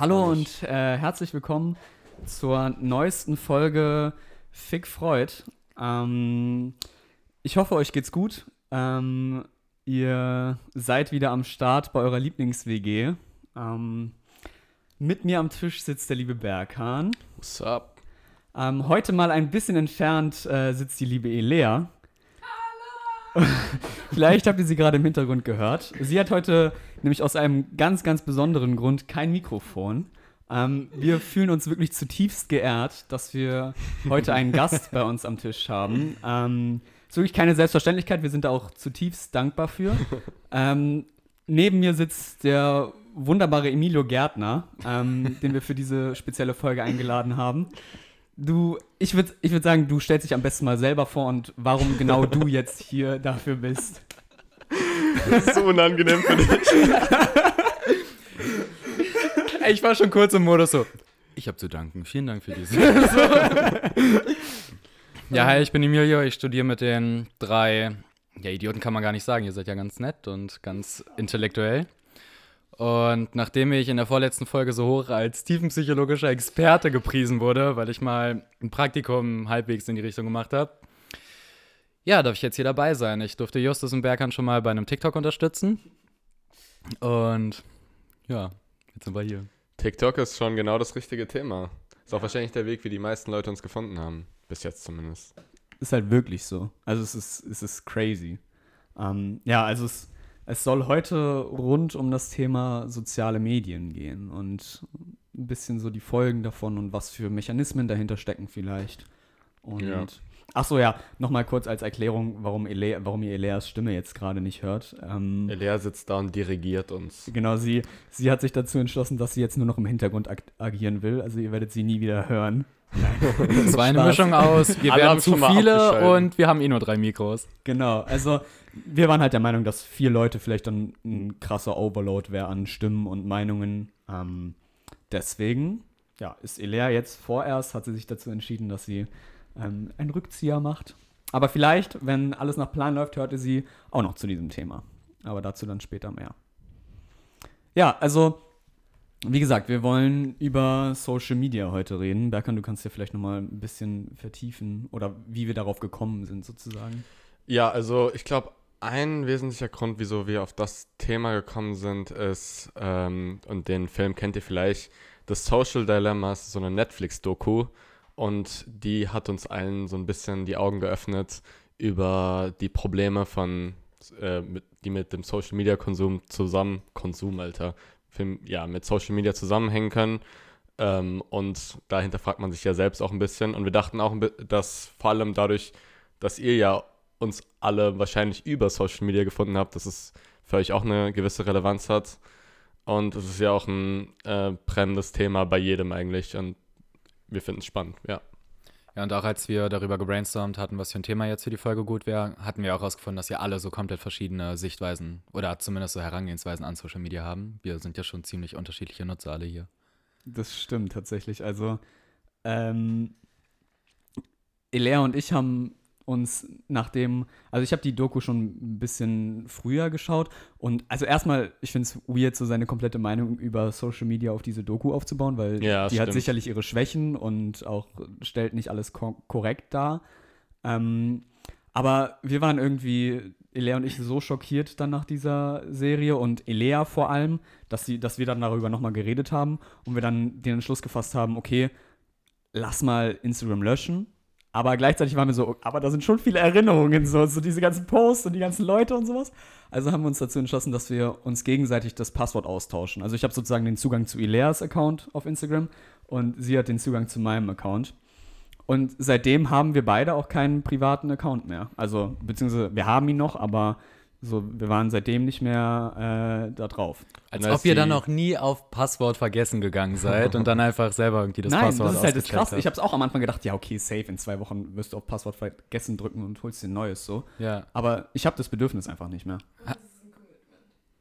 Hallo und äh, herzlich willkommen zur neuesten Folge Fick Freud. Ähm, ich hoffe, euch geht's gut. Ähm, ihr seid wieder am Start bei eurer Lieblings-WG. Ähm, mit mir am Tisch sitzt der liebe Berghahn. What's up? Ähm, heute mal ein bisschen entfernt äh, sitzt die liebe Elea. Vielleicht habt ihr sie gerade im Hintergrund gehört. Sie hat heute nämlich aus einem ganz, ganz besonderen Grund kein Mikrofon. Ähm, wir fühlen uns wirklich zutiefst geehrt, dass wir heute einen Gast bei uns am Tisch haben. Ähm, ist wirklich keine Selbstverständlichkeit, wir sind da auch zutiefst dankbar für. Ähm, neben mir sitzt der wunderbare Emilio Gärtner, ähm, den wir für diese spezielle Folge eingeladen haben. Du, ich würde ich würd sagen, du stellst dich am besten mal selber vor und warum genau du jetzt hier dafür bist. Das ist so unangenehm für dich. Ich war schon kurz im Modus so. Ich habe zu danken. Vielen Dank für diese. ja, hi, ich bin Emilio. Ich studiere mit den drei. Ja, Idioten kann man gar nicht sagen. Ihr seid ja ganz nett und ganz intellektuell. Und nachdem ich in der vorletzten Folge so hoch als tiefenpsychologischer Experte gepriesen wurde, weil ich mal ein Praktikum halbwegs in die Richtung gemacht habe, ja, darf ich jetzt hier dabei sein. Ich durfte Justus und Berghahn schon mal bei einem TikTok unterstützen. Und ja, jetzt sind wir hier. TikTok ist schon genau das richtige Thema. Ist auch wahrscheinlich der Weg, wie die meisten Leute uns gefunden haben. Bis jetzt zumindest. Ist halt wirklich so. Also es ist, es ist crazy. Ähm, ja, also es, es soll heute rund um das Thema soziale Medien gehen und ein bisschen so die Folgen davon und was für Mechanismen dahinter stecken vielleicht. Und Ja. ach so ja, nochmal kurz als Erklärung, warum, Ele warum ihr Eleas Stimme jetzt gerade nicht hört. Ähm, Elea sitzt da und dirigiert uns. Genau, sie, sie hat sich dazu entschlossen, dass sie jetzt nur noch im Hintergrund ag agieren will. Also ihr werdet sie nie wieder hören. Es war eine Spaß. Mischung aus, wir Alle werden zu viele und wir haben eh nur drei Mikros. Genau, also wir waren halt der Meinung, dass vier Leute vielleicht dann ein krasser Overload wäre an Stimmen und Meinungen. Ähm, deswegen, ja, ist Elea jetzt vorerst, hat sie sich dazu entschieden, dass sie ähm, einen Rückzieher macht. Aber vielleicht, wenn alles nach Plan läuft, hörte sie auch noch zu diesem Thema. Aber dazu dann später mehr. Ja, also, wie gesagt, wir wollen über Social Media heute reden. Berkan, du kannst ja vielleicht nochmal ein bisschen vertiefen oder wie wir darauf gekommen sind, sozusagen. Ja, also ich glaube, ein wesentlicher Grund, wieso wir auf das Thema gekommen sind, ist, ähm, und den Film kennt ihr vielleicht, das Social Dilemma ist so eine Netflix-Doku und die hat uns allen so ein bisschen die Augen geöffnet über die Probleme von, äh, mit, die mit dem Social Media Konsum zusammen, Konsum, Alter, Film, ja, mit Social Media zusammenhängen können. Ähm, und dahinter fragt man sich ja selbst auch ein bisschen. Und wir dachten auch, dass vor allem dadurch, dass ihr ja uns alle wahrscheinlich über Social Media gefunden habt, dass es für euch auch eine gewisse Relevanz hat. Und es ist ja auch ein äh, brennendes Thema bei jedem eigentlich. Und wir finden es spannend, ja. Ja, und auch als wir darüber gebrainstormt hatten, was für ein Thema jetzt für die Folge gut wäre, hatten wir auch herausgefunden, dass wir alle so komplett verschiedene Sichtweisen oder zumindest so Herangehensweisen an Social Media haben. Wir sind ja schon ziemlich unterschiedliche Nutzer alle hier. Das stimmt tatsächlich. Also, ähm, Elea und ich haben uns nachdem, also ich habe die Doku schon ein bisschen früher geschaut und also erstmal, ich finde es weird, so seine komplette Meinung über Social Media auf diese Doku aufzubauen, weil Ja, die hat stimmt. sicherlich ihre Schwächen und auch stellt nicht alles ko korrekt dar. Ähm, aber wir waren irgendwie, Elea und ich, so schockiert dann nach dieser Serie und Elea vor allem, dass, sie, dass wir dann darüber nochmal geredet haben und wir dann den Entschluss gefasst haben, okay, lass mal Instagram löschen. Aber gleichzeitig waren wir so, aber da sind schon viele Erinnerungen, so, so diese ganzen Posts und die ganzen Leute und sowas. Also haben wir uns dazu entschlossen, dass wir uns gegenseitig das Passwort austauschen. Also ich habe sozusagen den Zugang zu Ileas Account auf Instagram und sie hat den Zugang zu meinem Account. Und seitdem haben wir beide auch keinen privaten Account mehr. Also, beziehungsweise wir haben ihn noch, aber so, wir waren seitdem nicht mehr äh, da drauf. Als ob ihr dann noch nie auf Passwort vergessen gegangen seid und dann einfach selber irgendwie das Nein, Passwort das ist halt das ausgecheckt krass. Ich habe es auch am Anfang gedacht, ja, okay, safe, in zwei Wochen wirst du auf Passwort vergessen drücken und holst dir ein neues so. Ja. Aber ich habe das Bedürfnis einfach nicht mehr.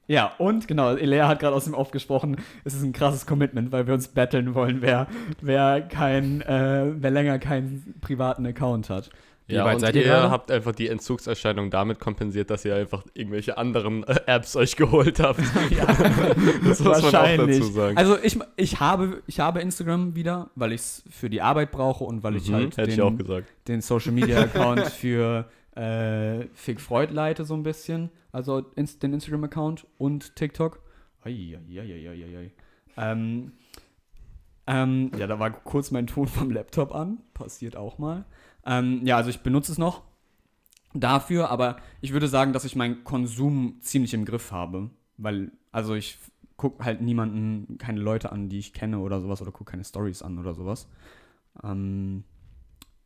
Ja, und genau, Elea hat gerade aus dem Off gesprochen, es ist ein krasses Commitment, weil wir uns battlen wollen, wer, wer, kein, äh, wer länger keinen privaten Account hat. Wie Ja, weit seid ihr ihr habt einfach die Entzugserscheinung damit kompensiert, dass ihr einfach irgendwelche anderen äh, Apps euch geholt habt. das muss man auch dazu sagen. Also ich, ich, habe, ich habe Instagram wieder, weil ich es für die Arbeit brauche und weil ich Mhm, halt ich auch den, gesagt. den Social Media Account für äh, Fick Freud leite so ein bisschen. Also den Instagram Account und TikTok. Eieieiei. Ähm, ähm, ja, da war kurz mein Ton vom Laptop an. Passiert auch mal. Ähm, ja, also ich benutze es noch dafür, aber ich würde sagen, dass ich meinen Konsum ziemlich im Griff habe. Weil, also ich gucke halt niemanden, keine Leute an, die ich kenne oder sowas, oder gucke keine Stories an oder sowas. Ähm,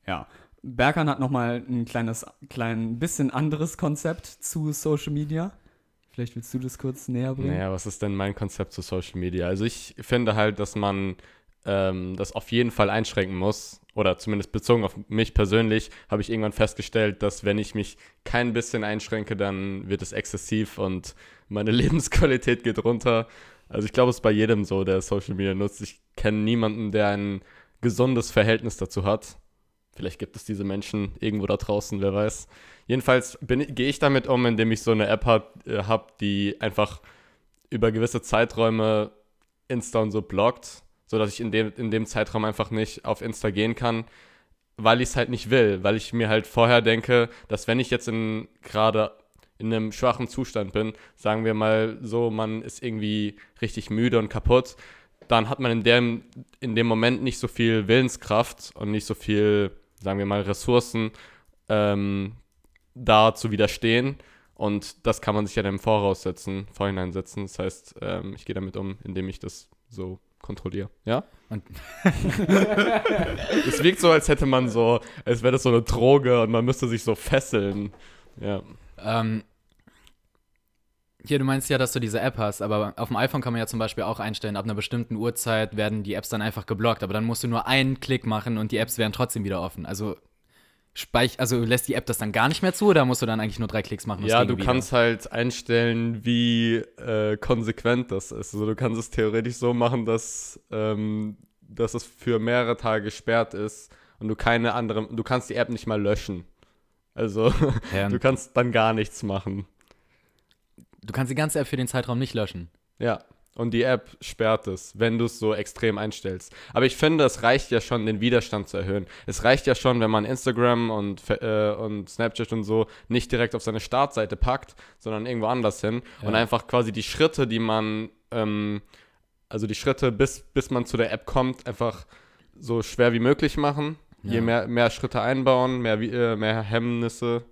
ja. Berkan hat nochmal ein kleines, klein bisschen anderes Konzept zu Social Media. Vielleicht willst du das kurz näher bringen? Naja, was ist denn mein Konzept zu Social Media? Also ich finde halt, dass man ähm, das auf jeden Fall einschränken muss. Oder zumindest bezogen auf mich persönlich habe ich irgendwann festgestellt, dass wenn ich mich kein bisschen einschränke, dann wird es exzessiv und meine Lebensqualität geht runter. Also ich glaube, es ist bei jedem so, der Social Media nutzt. Ich kenne niemanden, der ein gesundes Verhältnis dazu hat. Vielleicht gibt es diese Menschen irgendwo da draußen, wer weiß. Jedenfalls gehe ich damit um, indem ich so eine App habe, äh, hab, die einfach über gewisse Zeiträume Insta und so blockt, sodass ich in dem, in dem Zeitraum einfach nicht auf Insta gehen kann, weil ich es halt nicht will, weil ich mir halt vorher denke, dass wenn ich jetzt gerade in einem schwachen Zustand bin, sagen wir mal so, man ist irgendwie richtig müde und kaputt, dann hat man in dem, in dem Moment nicht so viel Willenskraft und nicht so viel, sagen wir mal, Ressourcen, ähm, da zu widerstehen. Und das kann man sich ja dann im Voraus setzen, vorhinein setzen. Das heißt, ähm, ich gehe damit um, indem ich das so kontrolliere. Ja? Und- es wirkt so, als hätte man so, als wäre das so eine Droge und man müsste sich so fesseln. Ja. Ähm, hier, du meinst ja, dass du diese App hast, aber auf dem iPhone kann man ja zum Beispiel auch einstellen, ab einer bestimmten Uhrzeit werden die Apps dann einfach geblockt, aber dann musst du nur einen Klick machen und die Apps werden trotzdem wieder offen. Also, speich, also lässt die App das dann gar nicht mehr zu oder musst du dann eigentlich nur drei Klicks machen? Ja, du wieder? kannst halt einstellen, wie äh, konsequent das ist. Also du kannst es theoretisch so machen, dass, ähm, dass es für mehrere Tage gesperrt ist und du keine andere, du kannst die App nicht mal löschen. Also Ja, du kannst dann gar nichts machen. du kannst die ganze App für den Zeitraum nicht löschen. Ja. Und die App sperrt es, wenn du es so extrem einstellst. Aber ich finde, es reicht ja schon, den Widerstand zu erhöhen. Es reicht ja schon, wenn man Instagram und, äh, und Snapchat und so nicht direkt auf seine Startseite packt, sondern irgendwo anders hin. Ja. Und einfach quasi die Schritte, die man, ähm, also die Schritte, bis, bis man zu der App kommt, einfach so schwer wie möglich machen. Je Ja. mehr, mehr Schritte einbauen, mehr, äh, mehr Hemmnisse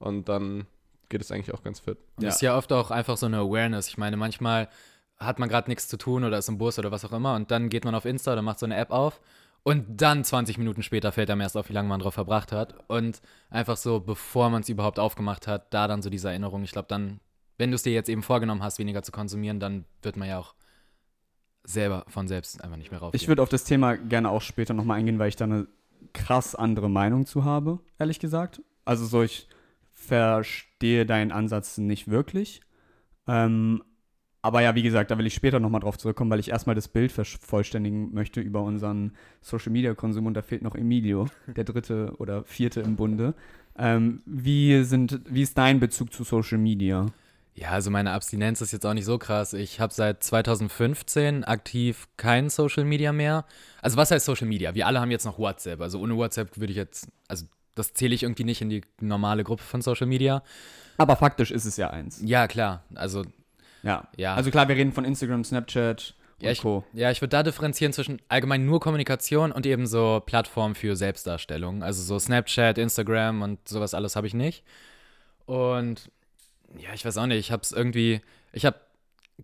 und dann geht es eigentlich auch ganz fit. Und Das ist ja oft auch einfach so eine Awareness. Ich meine, manchmal hat man gerade nichts zu tun oder ist im Bus oder was auch immer und dann geht man auf Insta oder macht so eine App auf und dann 20 Minuten später fällt einem erst auf, wie lange man drauf verbracht hat. Und einfach so, bevor man es überhaupt aufgemacht hat, da dann so diese Erinnerung. Ich glaube, dann, wenn du es dir jetzt eben vorgenommen hast, weniger zu konsumieren, dann wird man ja auch selber von selbst einfach nicht mehr rauf. Ich würde auf das Thema gerne auch später nochmal eingehen, weil ich da eine krass andere Meinung zu habe, ehrlich gesagt. Also so, ich verstehe deinen Ansatz nicht wirklich. Ähm, aber ja, wie gesagt, da will ich später nochmal drauf zurückkommen, weil ich erstmal das Bild vervollständigen möchte über unseren Social-Media-Konsum und da fehlt noch Emilio, der dritte oder vierte im Bunde. Ähm, wie, sind, wie ist dein Bezug zu Social Media? Ja, also meine Abstinenz ist jetzt auch nicht so krass. Ich habe seit 2015 aktiv kein Social Media mehr. Also was heißt Social Media? Wir alle haben jetzt noch WhatsApp. Also ohne WhatsApp würde ich jetzt, also das zähle ich irgendwie nicht in die normale Gruppe von Social Media. Aber faktisch ist es ja eins. Ja, klar. Also Ja. Ja. Also klar, wir reden von Instagram, Snapchat und Ja, ich- Co. Ja, ich würde da differenzieren zwischen allgemein nur Kommunikation und eben so Plattformen für Selbstdarstellung. Also so Snapchat, Instagram und sowas alles habe ich nicht. Und ja, ich weiß auch nicht, ich habe es irgendwie, ich habe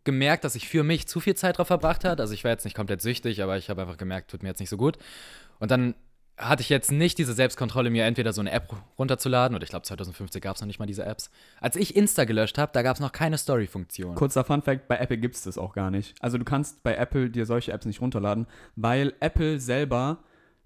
gemerkt, dass ich für mich zu viel Zeit drauf verbracht habe. Also ich war jetzt nicht komplett süchtig, aber ich habe einfach gemerkt, tut mir jetzt nicht so gut. Und dann hatte ich jetzt nicht diese Selbstkontrolle, mir entweder so eine App runterzuladen, oder ich glaube 2015 gab es noch nicht mal diese Apps. Als ich Insta gelöscht habe, da gab es noch keine Story-Funktion. Kurzer Fun-Fact: Bei Apple gibt es das auch gar nicht. Also, du kannst bei Apple dir solche Apps nicht runterladen, weil Apple selber,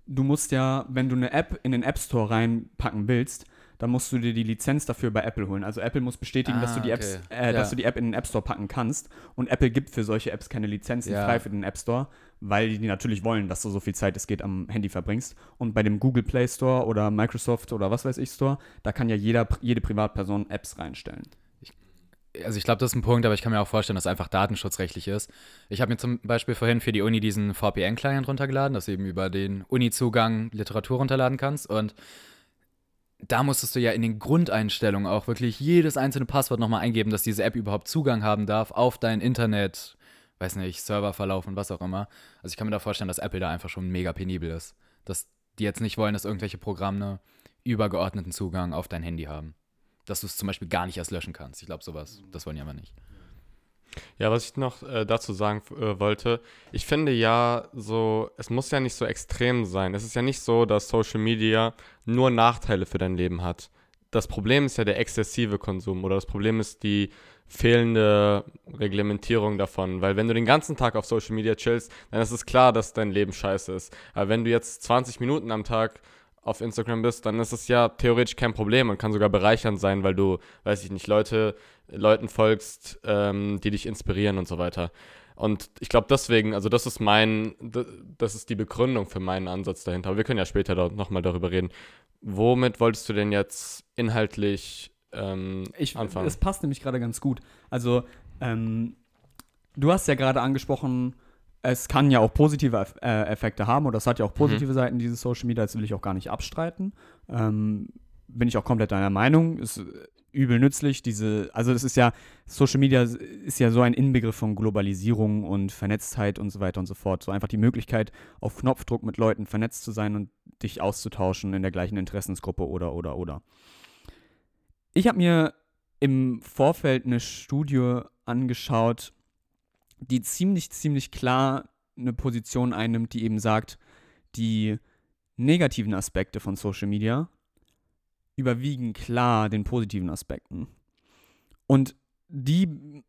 du musst ja, wenn du eine App in den App Store reinpacken willst, dann musst du dir die Lizenz dafür bei Apple holen. Also Apple muss bestätigen, dass, du Ah, die Apps, okay. äh, Ja. dass du die App in den App Store packen kannst. Und Apple gibt für solche Apps keine Lizenzen Ja. frei für den App Store, weil die natürlich wollen, dass du so viel Zeit es geht am Handy verbringst. Und bei dem Google Play Store oder Microsoft oder was weiß ich Store, da kann ja jeder, jede Privatperson Apps reinstellen. also ich glaube, das ist ein Punkt, aber ich kann mir auch vorstellen, dass es einfach datenschutzrechtlich ist. Ich habe mir zum Beispiel vorhin für die Uni diesen VPN-Client runtergeladen, dass du eben über den Uni-Zugang Literatur runterladen kannst. Und da musstest du ja in den Grundeinstellungen auch wirklich jedes einzelne Passwort nochmal eingeben, dass diese App überhaupt Zugang haben darf auf dein Internet, weiß nicht, Serververlauf und was auch immer. Also ich kann mir da vorstellen, dass Apple da einfach schon mega penibel ist. Dass die jetzt nicht wollen, dass irgendwelche Programme übergeordneten Zugang auf dein Handy haben dass du es zum Beispiel gar nicht erst löschen kannst. Ich glaube, sowas, das wollen die aber nicht. Ja, was ich noch äh, dazu sagen äh, wollte, ich finde ja so, es muss ja nicht so extrem sein. Es ist ja nicht so, dass Social Media nur Nachteile für dein Leben hat. Das Problem ist ja der exzessive Konsum oder das Problem ist die fehlende Reglementierung davon. Weil wenn du den ganzen Tag auf Social Media chillst, dann ist es klar, dass dein Leben scheiße ist. Aber wenn du jetzt 20 Minuten am Tag auf Instagram bist, dann ist es ja theoretisch kein Problem und kann sogar bereichernd sein, weil du, weiß ich nicht, Leute, Leuten folgst, ähm, die dich inspirieren und so weiter. Und ich glaube deswegen, also das ist mein, das ist die Begründung für meinen Ansatz dahinter. Aber wir können ja später da nochmal darüber reden. Womit wolltest du denn jetzt inhaltlich ähm, Ich, anfangen? Es passt nämlich gerade ganz gut. Also, ähm, du hast ja gerade angesprochen, es kann ja auch positive äh, Effekte haben oder es hat ja auch positive Seiten, dieses Social Media, das will ich auch gar nicht abstreiten. Ähm, bin ich auch komplett deiner Meinung. Ist übel nützlich, diese, also das ist ja, Social Media ist ja so ein Inbegriff von Globalisierung und Vernetztheit und so weiter und so fort. So einfach die Möglichkeit, auf Knopfdruck mit Leuten vernetzt zu sein und dich auszutauschen in der gleichen Interessensgruppe oder, oder, oder. Ich habe mir im Vorfeld eine Studie angeschaut, die ziemlich, ziemlich klar eine Position einnimmt, die eben sagt, die negativen Aspekte von Social Media überwiegen klar den positiven Aspekten. Und die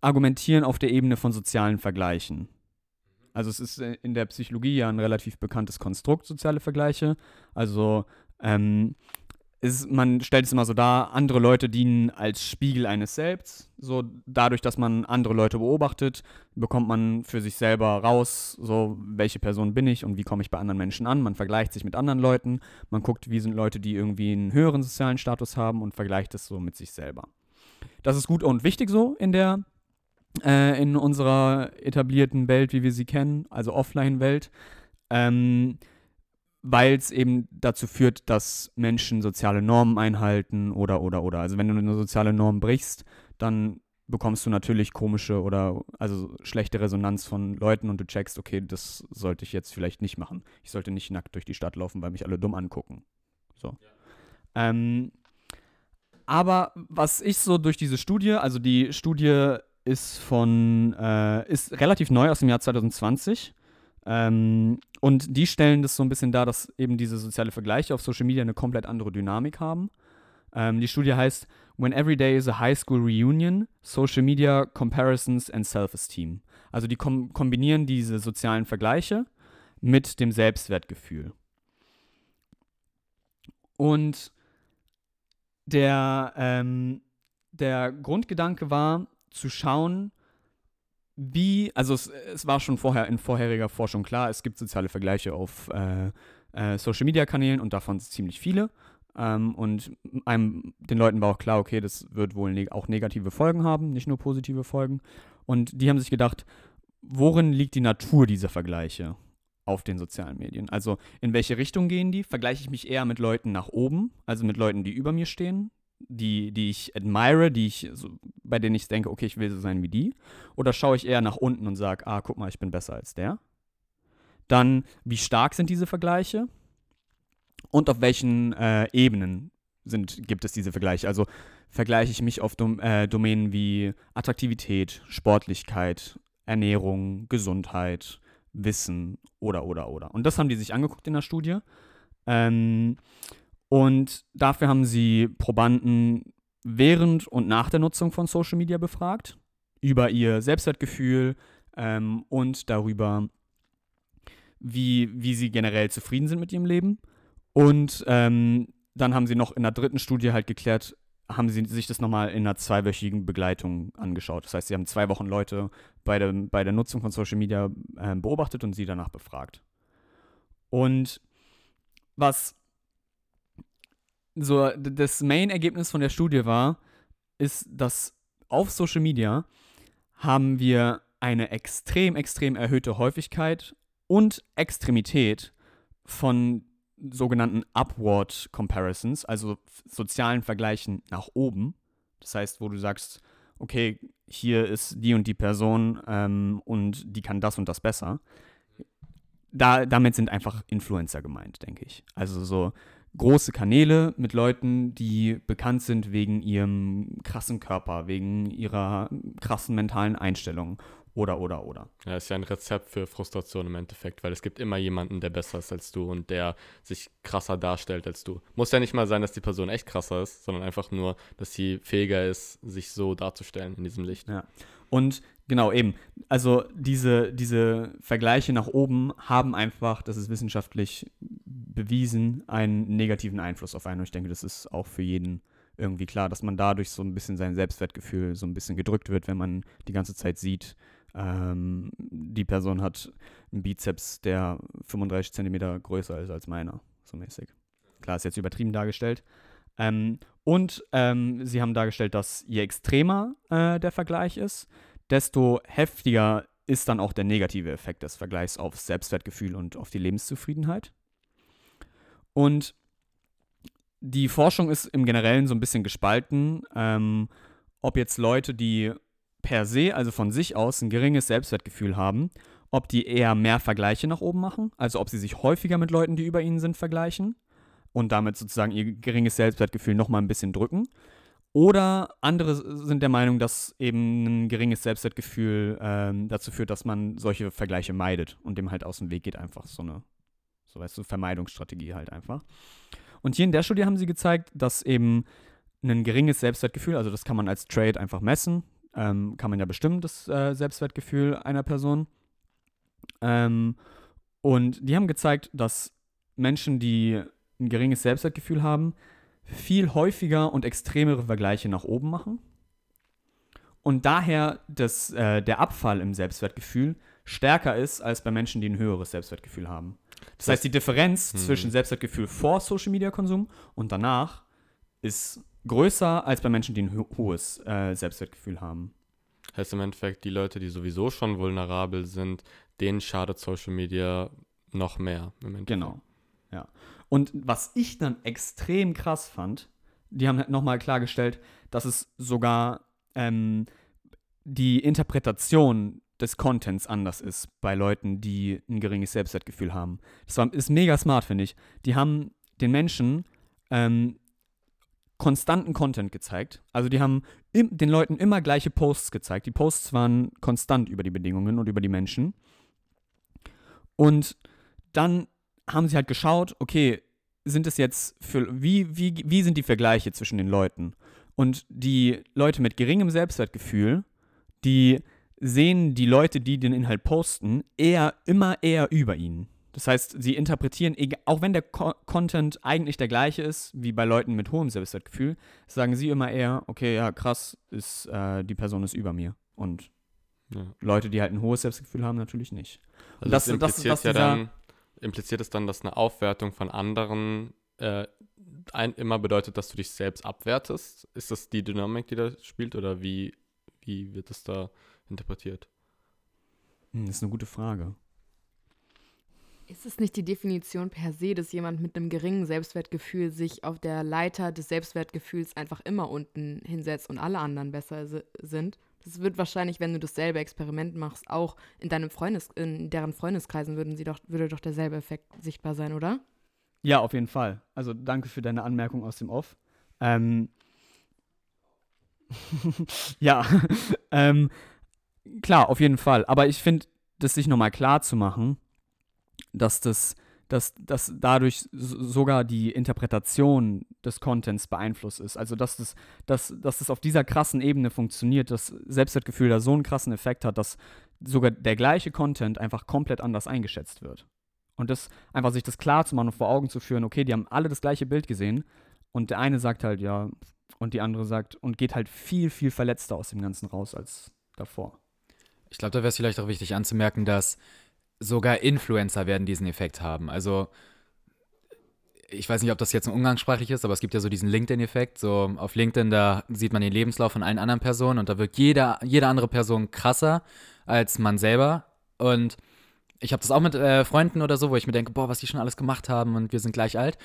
argumentieren auf der Ebene von sozialen Vergleichen. Also es ist äh, in der Psychologie ja ein relativ bekanntes Konstrukt, soziale Vergleiche. Also ähm, ist, man stellt es immer so dar, andere Leute dienen als Spiegel eines Selbst. So dadurch, dass man andere Leute beobachtet, bekommt man für sich selber raus, so welche Person bin ich und wie komme ich bei anderen Menschen an. Man vergleicht sich mit anderen Leuten, man guckt, wie sind Leute, die irgendwie einen höheren sozialen Status haben und vergleicht es so mit sich selber. Das ist gut und wichtig so in der äh, in unserer etablierten Welt, wie wir sie kennen, also Offline-Welt. Ähm, weil es eben dazu führt, dass Menschen soziale Normen einhalten oder, oder, oder. Also wenn du eine soziale Norm brichst, dann bekommst du natürlich komische oder also schlechte Resonanz von Leuten und du checkst, okay, das sollte ich jetzt vielleicht nicht machen. Ich sollte nicht nackt durch die Stadt laufen, weil mich alle dumm angucken. So. Ähm, aber was ich so durch diese Studie, also die Studie ist von, äh, ist relativ neu aus dem Jahr 2020. Ähm, und die stellen das so ein bisschen dar, dass eben diese soziale Vergleiche auf Social Media eine komplett andere Dynamik haben. Ähm, die Studie heißt When Every Day is a High School Reunion, Social Media Comparisons and Self-Esteem. Also die kom kombinieren diese sozialen Vergleiche mit dem Selbstwertgefühl. Und der, ähm, der Grundgedanke war, zu schauen, wie, also es, es war schon vorher in vorheriger Forschung klar, es gibt soziale Vergleiche auf äh, äh, Social Media Kanälen und davon ziemlich viele. Ähm, und einem, den Leuten war auch klar, okay, das wird wohl neg auch negative Folgen haben, nicht nur positive Folgen. Und die haben sich gedacht, worin liegt die Natur dieser Vergleiche auf den sozialen Medien? Also in welche Richtung gehen die? Vergleiche ich mich eher mit Leuten nach oben, also mit Leuten, die über mir stehen, die, die ich admire, die ich, so, bei denen ich denke, okay, ich will so sein wie die? Oder schaue ich eher nach unten und sage, ah, guck mal, ich bin besser als der? Dann, wie stark sind diese Vergleiche? Und auf welchen äh, Ebenen sind, gibt es diese Vergleiche? Also vergleiche ich mich auf Dom äh, Domänen wie Attraktivität, Sportlichkeit, Ernährung, Gesundheit, Wissen oder, oder, oder. Und das haben die sich angeguckt in der Studie. Ähm, und dafür haben sie Probanden während und nach der Nutzung von Social Media befragt, über ihr Selbstwertgefühl ähm, und darüber, wie, wie sie generell zufrieden sind mit ihrem Leben. Und ähm, dann haben sie noch in der dritten Studie halt geklärt, haben sie sich das nochmal in einer zweiwöchigen Begleitung angeschaut. Das heißt, sie haben zwei Wochen Leute bei der, bei der Nutzung von Social Media äh, beobachtet und sie danach befragt. Und was so das Main-Ergebnis von der Studie war, ist, dass auf Social Media haben wir eine extrem, extrem erhöhte Häufigkeit und Extremität von sogenannten Upward Comparisons, also sozialen Vergleichen nach oben. Das heißt, wo du sagst, okay, hier ist die und die Person ähm, und die kann das und das besser. Da, damit sind einfach Influencer gemeint, denke ich. Also so große Kanäle mit Leuten, die bekannt sind wegen ihrem krassen Körper, wegen ihrer krassen mentalen Einstellung oder, oder, oder. Ja, ist ja ein Rezept für Frustration im Endeffekt, weil es gibt immer jemanden, der besser ist als du und der sich krasser darstellt als du. Muss ja nicht mal sein, dass die Person echt krasser ist, sondern einfach nur, dass sie fähiger ist, sich so darzustellen in diesem Licht. Ja. Und genau, eben, also diese, diese Vergleiche nach oben haben einfach, das ist wissenschaftlich bewiesen, einen negativen Einfluss auf einen. Und ich denke, das ist auch für jeden irgendwie klar, dass man dadurch so ein bisschen sein Selbstwertgefühl so ein bisschen gedrückt wird, wenn man die ganze Zeit sieht, ähm, die Person hat einen Bizeps, der 35 Zentimeter größer ist als meiner, so mäßig. Klar, ist jetzt übertrieben dargestellt. Ähm, und ähm, sie haben dargestellt, dass je extremer äh, der Vergleich ist, desto heftiger ist dann auch der negative Effekt des Vergleichs aufs Selbstwertgefühl und auf die Lebenszufriedenheit. Und die Forschung ist im Generellen so ein bisschen gespalten, ähm, ob jetzt Leute, die per se, also von sich aus, ein geringes Selbstwertgefühl haben, ob die eher mehr Vergleiche nach oben machen, also ob sie sich häufiger mit Leuten, die über ihnen sind, vergleichen und damit sozusagen ihr geringes Selbstwertgefühl nochmal ein bisschen drücken. Oder andere sind der Meinung, dass eben ein geringes Selbstwertgefühl ähm, dazu führt, dass man solche Vergleiche meidet und dem halt aus dem Weg geht, einfach so eine, so weißt du, Vermeidungsstrategie halt einfach. Und hier in der Studie haben sie gezeigt, dass eben ein geringes Selbstwertgefühl, also das kann man als Trade einfach messen, ähm, kann man ja bestimmen, das äh, Selbstwertgefühl einer Person. Ähm, und die haben gezeigt, dass Menschen, die ein geringes Selbstwertgefühl haben, viel häufiger und extremere Vergleiche nach oben machen. Und daher das, äh, der Abfall im Selbstwertgefühl stärker ist als bei Menschen, die ein höheres Selbstwertgefühl haben. Das heißt, die Differenz hm. zwischen Selbstwertgefühl vor Social Media Konsum und danach ist größer als bei Menschen, die ein ho hohes äh, Selbstwertgefühl haben. Heißt im Endeffekt, die Leute, die sowieso schon vulnerabel sind, denen schadet Social Media noch mehr. Genau. Ja. Und was ich dann extrem krass fand, die haben halt nochmal klargestellt, dass es sogar ähm, die Interpretation des Contents anders ist bei Leuten, die ein geringes Selbstwertgefühl haben. Das war, ist mega smart, finde ich. Die haben den Menschen ähm, konstanten Content gezeigt. Also die haben im, den Leuten immer gleiche Posts gezeigt. Die Posts waren konstant über die Bedingungen und über die Menschen. Und dann haben sie halt geschaut, okay, sind es jetzt für wie, wie, wie sind die Vergleiche zwischen den Leuten? Und die Leute mit geringem Selbstwertgefühl, die sehen die Leute, die den Inhalt posten, eher immer eher über ihnen. Das heißt, sie interpretieren, auch wenn der Co Content eigentlich der gleiche ist, wie bei Leuten mit hohem Selbstwertgefühl, sagen sie immer eher, okay, ja, krass, ist, äh, die Person ist über mir. Und ja. Leute, die halt ein hohes Selbstgefühl haben, natürlich nicht. Also das, das, impliziert das, ja dann, impliziert es dann, dass eine Aufwertung von anderen äh, ein, immer bedeutet, dass du dich selbst abwertest? Ist das die Dynamik, die da spielt, oder wie, wie wird das da interpretiert? Hm, das ist eine gute Frage. Ist es nicht die Definition per se, dass jemand mit einem geringen Selbstwertgefühl sich auf der Leiter des Selbstwertgefühls einfach immer unten hinsetzt und alle anderen besser sind? Das wird wahrscheinlich, wenn du dasselbe Experiment machst, auch in deinem Freundes, in deren Freundeskreisen würden sie doch, würde doch derselbe Effekt sichtbar sein, oder? Ja, auf jeden Fall. Also danke für deine Anmerkung aus dem Off. Ähm, ja, ähm, klar, auf jeden Fall. Aber ich finde, das sich nochmal klar zu machen, dass das dass, dass dadurch sogar die Interpretation des Contents beeinflusst ist. Also dass das, dass, dass das auf dieser krassen Ebene funktioniert, dass Selbstwertgefühl da so einen krassen Effekt hat, dass sogar der gleiche Content einfach komplett anders eingeschätzt wird. Und das einfach sich das klar zu machen und vor Augen zu führen, okay, die haben alle das gleiche Bild gesehen und der eine sagt halt ja und die andere sagt und geht halt viel, viel verletzter aus dem Ganzen raus als davor. Ich glaube, da wäre es vielleicht auch wichtig anzumerken, dass sogar Influencer werden diesen Effekt haben. Also ich weiß nicht, ob das jetzt ein umgangssprachlich ist, aber es gibt ja so diesen LinkedIn-Effekt. So auf LinkedIn, da sieht man den Lebenslauf von allen anderen Personen und da wirkt jeder, jede andere Person krasser als man selber. Und ich habe das auch mit äh, Freunden oder so, wo ich mir denke, boah, was die schon alles gemacht haben und wir sind gleich alt.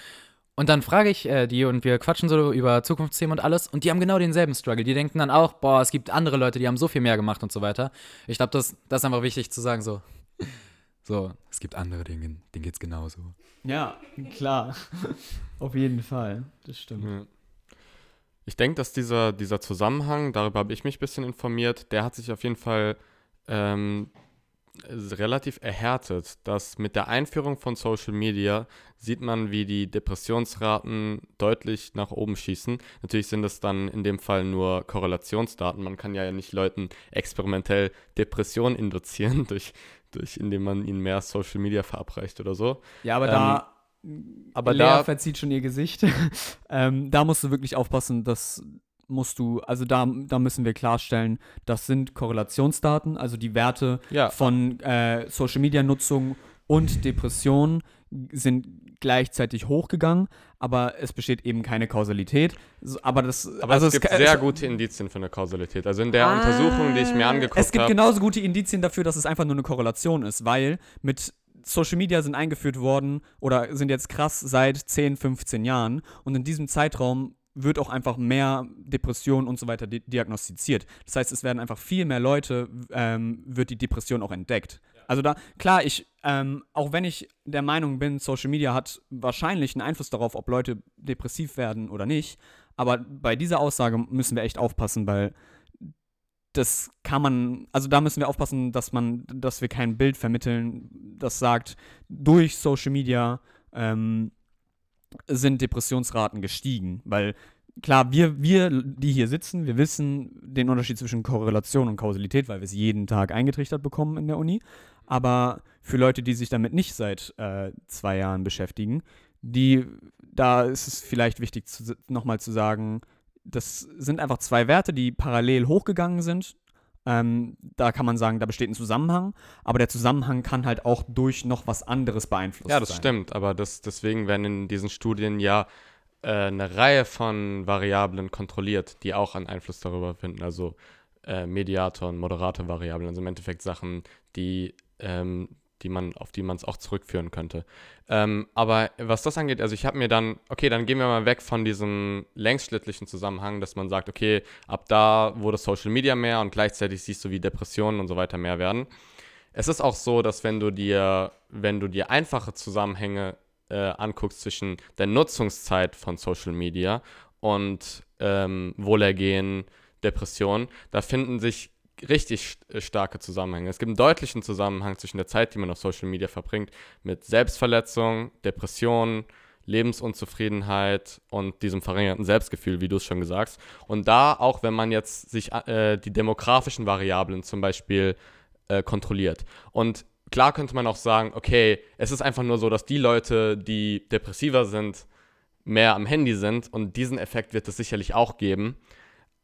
Und dann frage ich äh, die und wir quatschen so über Zukunftsthemen und alles und die haben genau denselben Struggle. Die denken dann auch, boah, es gibt andere Leute, die haben so viel mehr gemacht und so weiter. Ich glaube, das, das ist einfach wichtig zu sagen, so. So, es gibt andere, denen, denen geht es genauso. Ja, klar. Auf jeden Fall. Das stimmt. Ja. Ich denke, dass dieser, dieser Zusammenhang, darüber habe ich mich ein bisschen informiert, der hat sich auf jeden Fall ähm, relativ erhärtet, dass mit der Einführung von Social Media sieht man, wie die Depressionsraten deutlich nach oben schießen. Natürlich sind es dann in dem Fall nur Korrelationsdaten. Man kann ja nicht Leuten experimentell Depressionen induzieren, durch, durch, indem man ihnen mehr Social Media verabreicht oder so. Ja, aber ähm, da. Aber Lea da verzieht schon ihr Gesicht. ähm, da musst du wirklich aufpassen, dass musst du, also da, da müssen wir klarstellen, das sind Korrelationsdaten, also die Werte ja. von äh, Social Media Nutzung und Depression sind gleichzeitig hochgegangen, aber es besteht eben keine Kausalität. Aber, das, aber also es gibt es, sehr es, gute Indizien für eine Kausalität. Also in der ah, Untersuchung, die ich mir angeguckt habe. Es gibt hab, genauso gute Indizien dafür, dass es einfach nur eine Korrelation ist, weil mit Social Media sind eingeführt worden oder sind jetzt krass seit 10, 15 Jahren und in diesem Zeitraum wird auch einfach mehr Depression und so weiter di diagnostiziert. Das heißt, es werden einfach viel mehr Leute, ähm, wird die Depression auch entdeckt. Also da, klar, ich, ähm, auch wenn ich der Meinung bin, Social Media hat wahrscheinlich einen Einfluss darauf, ob Leute depressiv werden oder nicht, aber bei dieser Aussage müssen wir echt aufpassen, weil das kann man, also da müssen wir aufpassen, dass man, dass wir kein Bild vermitteln, das sagt, durch Social Media ähm, sind Depressionsraten gestiegen, weil klar, wir, wir, die hier sitzen, wir wissen den Unterschied zwischen Korrelation und Kausalität, weil wir es jeden Tag eingetrichtert bekommen in der Uni. Aber für Leute, die sich damit nicht seit äh, zwei Jahren beschäftigen, die, da ist es vielleicht wichtig, nochmal zu sagen, das sind einfach zwei Werte, die parallel hochgegangen sind. Ähm, da kann man sagen, da besteht ein Zusammenhang, aber der Zusammenhang kann halt auch durch noch was anderes beeinflusst werden. Ja, das sein. stimmt, aber das, deswegen werden in diesen Studien ja äh, eine Reihe von Variablen kontrolliert, die auch einen Einfluss darüber finden. Also äh, Mediator und Moderator-Variablen, also im Endeffekt Sachen, die ähm, die man, auf die man es auch zurückführen könnte. Ähm, aber was das angeht, also ich habe mir dann, okay, dann gehen wir mal weg von diesem längsschlittlichen Zusammenhang, dass man sagt, okay, ab da wurde Social Media mehr und gleichzeitig siehst du, wie Depressionen und so weiter mehr werden. Es ist auch so, dass wenn du dir, wenn du dir einfache Zusammenhänge äh, anguckst zwischen der Nutzungszeit von Social Media und ähm, Wohlergehen, Depression, da finden sich richtig äh, starke Zusammenhänge. Es gibt einen deutlichen Zusammenhang zwischen der Zeit, die man auf Social Media verbringt, mit Selbstverletzung, Depressionen, Lebensunzufriedenheit und diesem verringerten Selbstgefühl, wie du es schon gesagt hast. Und da, auch wenn man jetzt sich äh, die demografischen Variablen zum Beispiel äh, kontrolliert. Und klar könnte man auch sagen, okay, es ist einfach nur so, dass die Leute, die depressiver sind, mehr am Handy sind und diesen Effekt wird es sicherlich auch geben.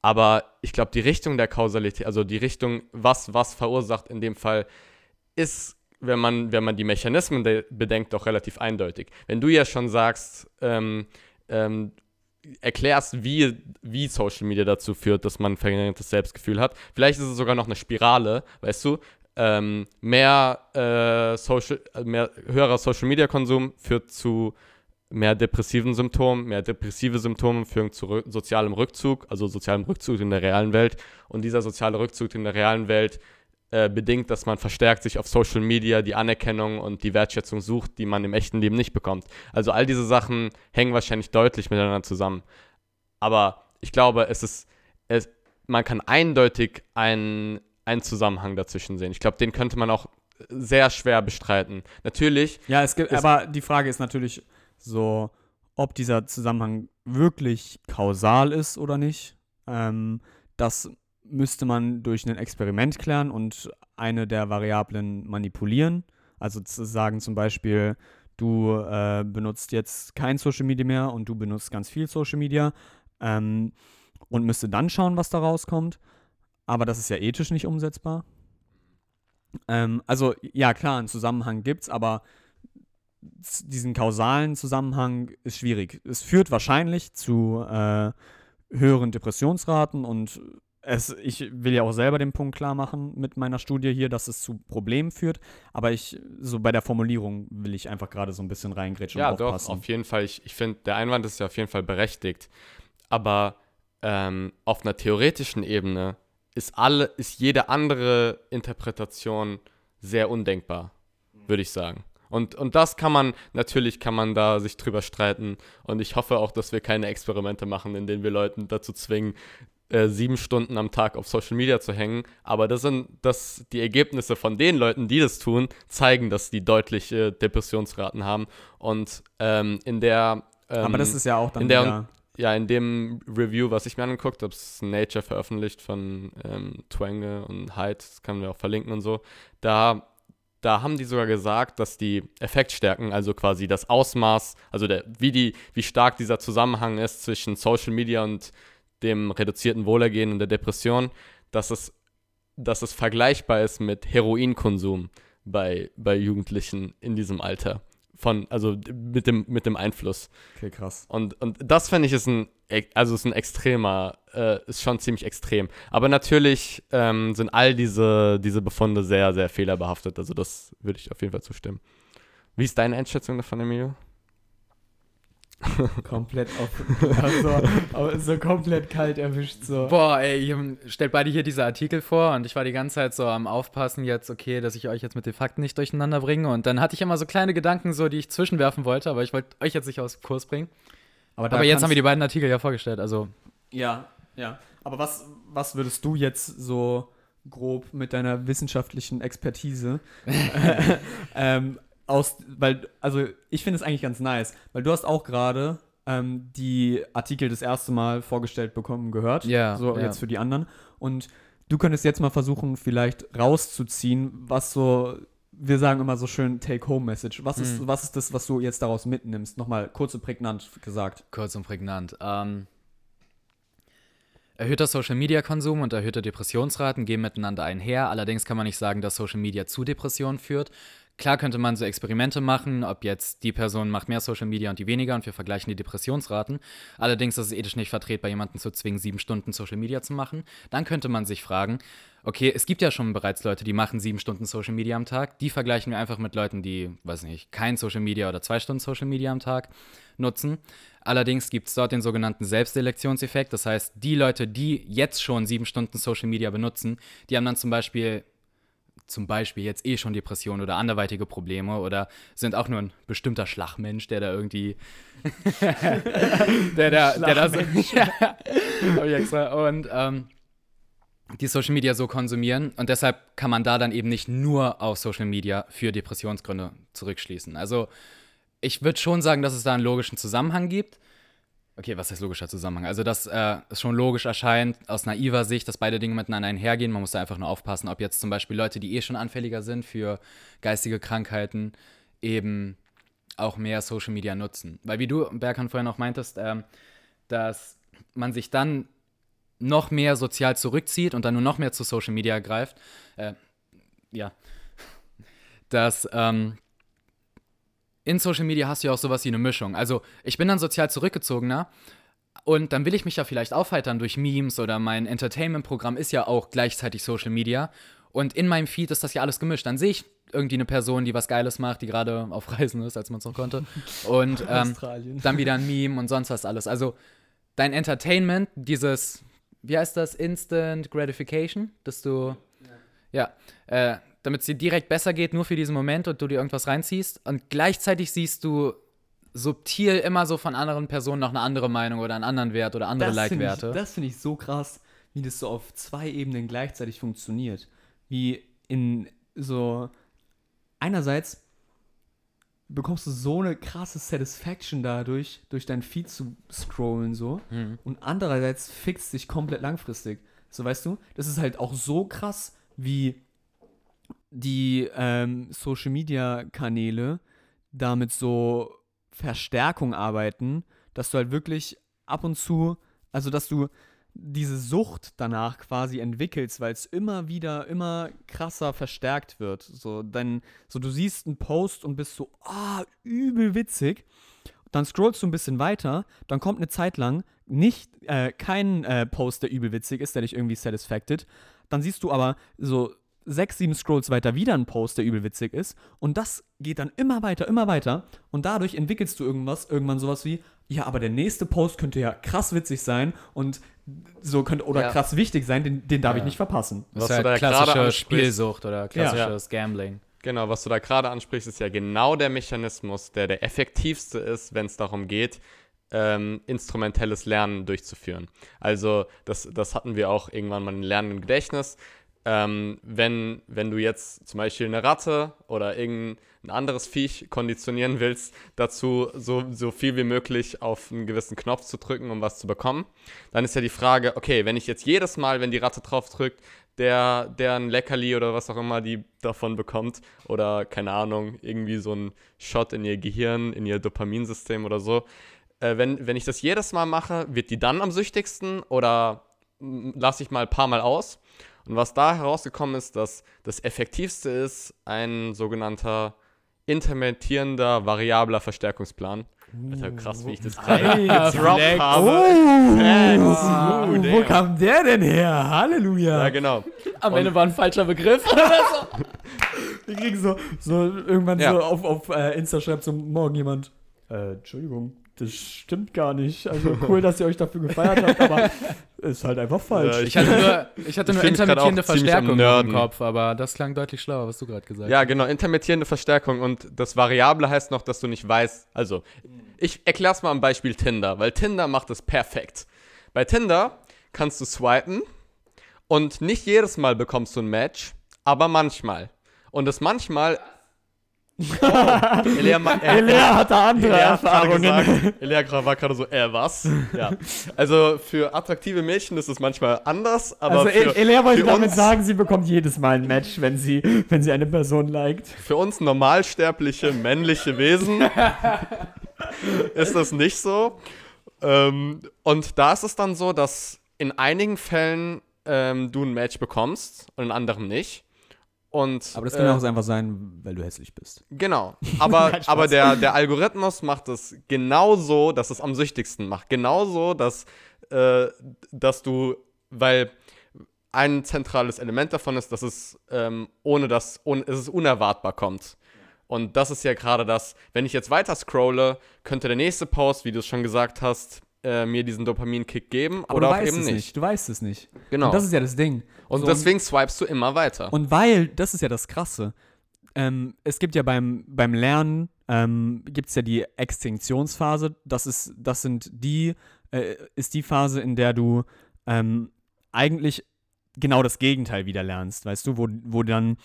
Aber ich glaube, die Richtung der Kausalität, also die Richtung, was was verursacht in dem Fall, ist, wenn man, wenn man die Mechanismen bedenkt, doch relativ eindeutig. Wenn du ja schon sagst, ähm, ähm, erklärst, wie, wie Social Media dazu führt, dass man ein verringertes Selbstgefühl hat, vielleicht ist es sogar noch eine Spirale, weißt du, ähm, mehr, äh, Social, mehr höherer Social Media Konsum führt zu mehr depressiven Symptomen. Mehr depressive Symptome führen zu sozialem Rückzug, also sozialem Rückzug in der realen Welt. Und dieser soziale Rückzug in der realen Welt äh, bedingt, dass man verstärkt sich auf Social Media die Anerkennung und die Wertschätzung sucht, die man im echten Leben nicht bekommt. Also all diese Sachen hängen wahrscheinlich deutlich miteinander zusammen. Aber ich glaube, es ist, es, man kann eindeutig einen, einen Zusammenhang dazwischen sehen. Ich glaube, den könnte man auch sehr schwer bestreiten. Natürlich. Ja, es gibt, aber die Frage ist natürlich, so ob dieser Zusammenhang wirklich kausal ist oder nicht. Ähm, das müsste man durch ein Experiment klären und eine der Variablen manipulieren. Also zu sagen zum Beispiel, du äh, benutzt jetzt kein Social Media mehr und du benutzt ganz viel Social Media ähm, und müsste dann schauen, was da rauskommt. Aber das ist ja ethisch nicht umsetzbar. Ähm, also ja, klar, einen Zusammenhang gibt es, aber diesen kausalen Zusammenhang ist schwierig. Es führt wahrscheinlich zu äh, höheren Depressionsraten und es, ich will ja auch selber den Punkt klar machen mit meiner Studie hier, dass es zu Problemen führt, aber ich, so bei der Formulierung will ich einfach gerade so ein bisschen reingrätschen ja, und aufpassen. doch, auf jeden Fall. Ich, ich finde, der Einwand ist ja auf jeden Fall berechtigt, aber ähm, auf einer theoretischen Ebene ist, alle, ist jede andere Interpretation sehr undenkbar, würde ich sagen. Und, und das kann man, natürlich kann man da sich drüber streiten. Und ich hoffe auch, dass wir keine Experimente machen, in denen wir Leuten dazu zwingen, äh, sieben Stunden am Tag auf Social Media zu hängen. Aber das sind das, die Ergebnisse von den Leuten, die das tun, zeigen, dass die deutliche Depressionsraten haben. Und ähm, in der ähm, aber das ist ja auch dann in der, wieder, ja, in dem Review, was ich mir angeguckt habe, ist Nature veröffentlicht von ähm, Twange und Hyde, das können wir auch verlinken und so. Da da haben die sogar gesagt, dass die Effektstärken, also quasi das Ausmaß, also der, wie, die, wie stark dieser Zusammenhang ist zwischen Social Media und dem reduzierten Wohlergehen und der Depression, dass es, dass es vergleichbar ist mit Heroinkonsum bei, bei Jugendlichen in diesem Alter von, also mit dem, mit dem Einfluss. Okay, krass. Und, und das finde ich ist ein, also ist ein extremer, äh, ist schon ziemlich extrem. Aber natürlich ähm, sind all diese, diese Befunde sehr, sehr fehlerbehaftet. Also das würde ich auf jeden Fall zustimmen. Wie ist deine Einschätzung davon, Emilio? komplett offen. Also, so komplett kalt erwischt so. Boah, ey, ihr stellt beide hier diese Artikel vor und ich war die ganze Zeit so am Aufpassen jetzt, okay, dass ich euch jetzt mit den Fakten nicht durcheinander bringe. Und dann hatte ich immer so kleine Gedanken, so, die ich zwischenwerfen wollte, aber ich wollte euch jetzt nicht aus dem Kurs bringen. Aber, Aber jetzt haben wir die beiden Artikel ja vorgestellt, also. Ja, ja. Aber was, was würdest du jetzt so grob mit deiner wissenschaftlichen Expertise ähm, aus, weil, also ich finde es eigentlich ganz nice, weil du hast auch gerade ähm, die Artikel das erste Mal vorgestellt bekommen gehört. Ja, So ja. jetzt für die anderen. Und du könntest jetzt mal versuchen, vielleicht rauszuziehen, was so, wir sagen immer so schön Take-Home-Message. Was, ist, Mhm. was ist das, was du jetzt daraus mitnimmst? Nochmal kurz und prägnant gesagt. Kurz und prägnant. Ähm, erhöhter Social Media Konsum und erhöhte Depressionsraten gehen miteinander einher. Allerdings kann man nicht sagen, dass Social Media zu Depressionen führt. Klar könnte man so Experimente machen, ob jetzt die Person macht mehr Social Media und die weniger und wir vergleichen die Depressionsraten. Allerdings ist es ethisch nicht vertretbar, jemanden zu zwingen, sieben Stunden Social Media zu machen. Dann könnte man sich fragen, okay, es gibt ja schon bereits Leute, die machen sieben Stunden Social Media am Tag. Die vergleichen wir einfach mit Leuten, die, weiß nicht, kein Social Media oder zwei Stunden Social Media am Tag nutzen. Allerdings gibt es dort den sogenannten Selbstselektionseffekt. Das heißt, die Leute, die jetzt schon sieben Stunden Social Media benutzen, die haben dann zum Beispiel zum Beispiel jetzt eh schon Depressionen oder anderweitige Probleme oder sind auch nur ein bestimmter Schlagmensch, der da irgendwie der da, der da so, ja, extra. und ähm, die Social Media so konsumieren und deshalb kann man da dann eben nicht nur auf Social Media für Depressionsgründe zurückschließen. Also ich würde schon sagen, dass es da einen logischen Zusammenhang gibt. Okay, was heißt logischer Zusammenhang? Also, dass äh, es schon logisch erscheint, aus naiver Sicht, dass beide Dinge miteinander einhergehen. Man muss da einfach nur aufpassen, ob jetzt zum Beispiel Leute, die eh schon anfälliger sind für geistige Krankheiten, eben auch mehr Social Media nutzen. Weil, wie du, Berkan, vorhin auch meintest, ähm, dass man sich dann noch mehr sozial zurückzieht und dann nur noch mehr zu Social Media greift. Äh, ja. Dass ähm, in Social Media hast du ja auch sowas wie eine Mischung. Also ich bin dann sozial zurückgezogener und dann will ich mich ja vielleicht aufheitern durch Memes oder mein Entertainment-Programm ist ja auch gleichzeitig Social Media. Und in meinem Feed ist das ja alles gemischt. Dann sehe ich irgendwie eine Person, die was Geiles macht, die gerade auf Reisen ist, als man es noch konnte. Und ähm, dann wieder ein Meme und sonst was alles. Also dein Entertainment, dieses, wie heißt das, Instant Gratification, dass du, ja, äh, damit es dir direkt besser geht, nur für diesen Moment und du dir irgendwas reinziehst. Und gleichzeitig siehst du subtil immer so von anderen Personen noch eine andere Meinung oder einen anderen Wert oder andere Das finde ich, Like-Werte. das find ich so krass, wie das so auf zwei Ebenen gleichzeitig funktioniert. Wie in so. Einerseits bekommst du so eine krasse Satisfaction dadurch, durch dein Feed zu scrollen so. Mhm. Und andererseits fixt sich komplett langfristig. So weißt du, das ist halt auch so krass, wie die ähm, Social-Media-Kanäle damit so Verstärkung arbeiten, dass du halt wirklich ab und zu, also dass du diese Sucht danach quasi entwickelst, weil es immer wieder, immer krasser verstärkt wird. So, dann, so du siehst einen Post und bist so, ah, übel witzig. Dann scrollst du ein bisschen weiter, dann kommt eine Zeit lang nicht, äh, kein äh, Post, der übel witzig ist, der dich irgendwie satisfacted. Dann siehst du aber so sechs, sieben Scrolls weiter wieder ein Post, der übel witzig ist. Und das geht dann immer weiter, immer weiter. Und dadurch entwickelst du irgendwas, irgendwann sowas wie, ja, aber der nächste Post könnte ja krass witzig sein und so könnte oder Ja. krass wichtig sein, den, den darf ich Ja. nicht verpassen. Das Was ist du da halt klassische. Spielsucht oder klassisches Gambling. Genau, was du da gerade ansprichst, ist ja genau der Mechanismus, der der effektivste ist, wenn es darum geht, ähm, instrumentelles Lernen durchzuführen. Also das, das hatten wir auch irgendwann mal in Lernen im Gedächtnis. Ähm, wenn, wenn du jetzt zum Beispiel eine Ratte oder irgendein anderes Viech konditionieren willst, dazu so, so viel wie möglich auf einen gewissen Knopf zu drücken, um was zu bekommen, dann ist ja die Frage, okay, wenn ich jetzt jedes Mal, wenn die Ratte drauf drückt, der, der ein Leckerli oder was auch immer die davon bekommt oder keine Ahnung, irgendwie so ein Shot in ihr Gehirn, in ihr Dopaminsystem oder so. Äh, wenn, wenn ich das jedes Mal mache, wird die dann am süchtigsten oder lasse ich mal ein paar Mal aus? Und was da herausgekommen ist, dass das effektivste ist ein sogenannter intermittierender variabler Verstärkungsplan. Alter, krass, wie ich das gerade gedroppt habe. Oh, wo kam der denn her? Halleluja. Ja, genau. Am Und- Ende war ein falscher Begriff. Wir kriegen so, so irgendwann Ja. so auf, auf äh, Insta schreibt so morgen jemand, äh, Entschuldigung, das stimmt gar nicht. Also cool, dass ihr euch dafür gefeiert habt, aber ist halt einfach falsch. Ja, Ich hatte nur, ich hatte Ich nur intermittierende Verstärkung im. Kopf, aber das klang deutlich schlauer, was du gerade gesagt Ja, hast. genau, intermittierende Verstärkung und das Variable heißt noch, dass du nicht weißt. Also, ich erkläre es mal am Beispiel Tinder, weil Tinder macht es perfekt. Bei Tinder kannst du swipen und nicht jedes Mal bekommst du ein Match, aber manchmal. Und das manchmal. Oh, ma- äh, Elea hat da andere hat gerade Erfahrungen. gesagt, Elia gra- war gerade so, äh, was? Ja. Also für attraktive Mädchen ist es manchmal anders, aber Also für, Elea wollte damit uns- sagen, sie bekommt jedes Mal ein Match, wenn sie, wenn sie eine Person liked. Für uns normalsterbliche männliche Wesen ist das nicht so. Ähm, und da ist es dann so, dass in einigen Fällen ähm, du ein Match bekommst und in anderen nicht. Und, Aber das äh, kann ja auch einfach sein, weil du hässlich bist. Genau. Aber, Nein, aber der, der Algorithmus macht es genauso, dass es am süchtigsten macht. Genauso, dass, äh, dass du, weil ein zentrales Element davon ist, dass es ähm, ohne das, ohne, es unerwartbar kommt. Und das ist ja gerade das, wenn ich jetzt weiter scrolle, könnte der nächste Post, wie du es schon gesagt hast, äh, mir diesen Dopamin-Kick geben Aber oder du weißt eben es nicht. nicht. Du weißt es nicht. Genau. Und das ist ja das Ding. Und So, deswegen swipest du immer weiter. Und weil, das ist ja das Krasse, ähm, es gibt ja beim, beim Lernen, ähm, gibt es ja die Extinktionsphase. Das ist, das sind die, äh, ist die Phase, in der du ähm, eigentlich genau das Gegenteil wieder lernst, weißt du, wo, wo dann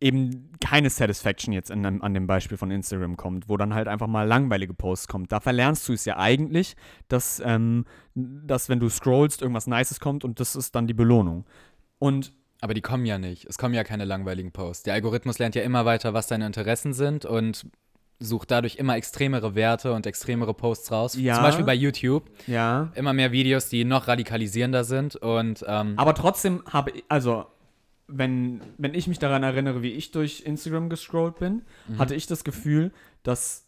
eben keine Satisfaction jetzt dem- an dem Beispiel von Instagram kommt, wo dann halt einfach mal langweilige Posts kommt. Da verlernst du es ja eigentlich, dass, ähm, dass wenn du scrollst, irgendwas Nices kommt und das ist dann die Belohnung. Und Aber die kommen ja nicht. Es kommen ja keine langweiligen Posts. Der Algorithmus lernt ja immer weiter, was deine Interessen sind und sucht dadurch immer extremere Werte und extremere Posts raus. Ja. Zum Beispiel bei YouTube. ja, Immer mehr Videos, die noch radikalisierender sind und ähm, Aber trotzdem habe ich, also, wenn, wenn ich mich daran erinnere, wie ich durch Instagram gescrollt bin, hatte ich das Gefühl, dass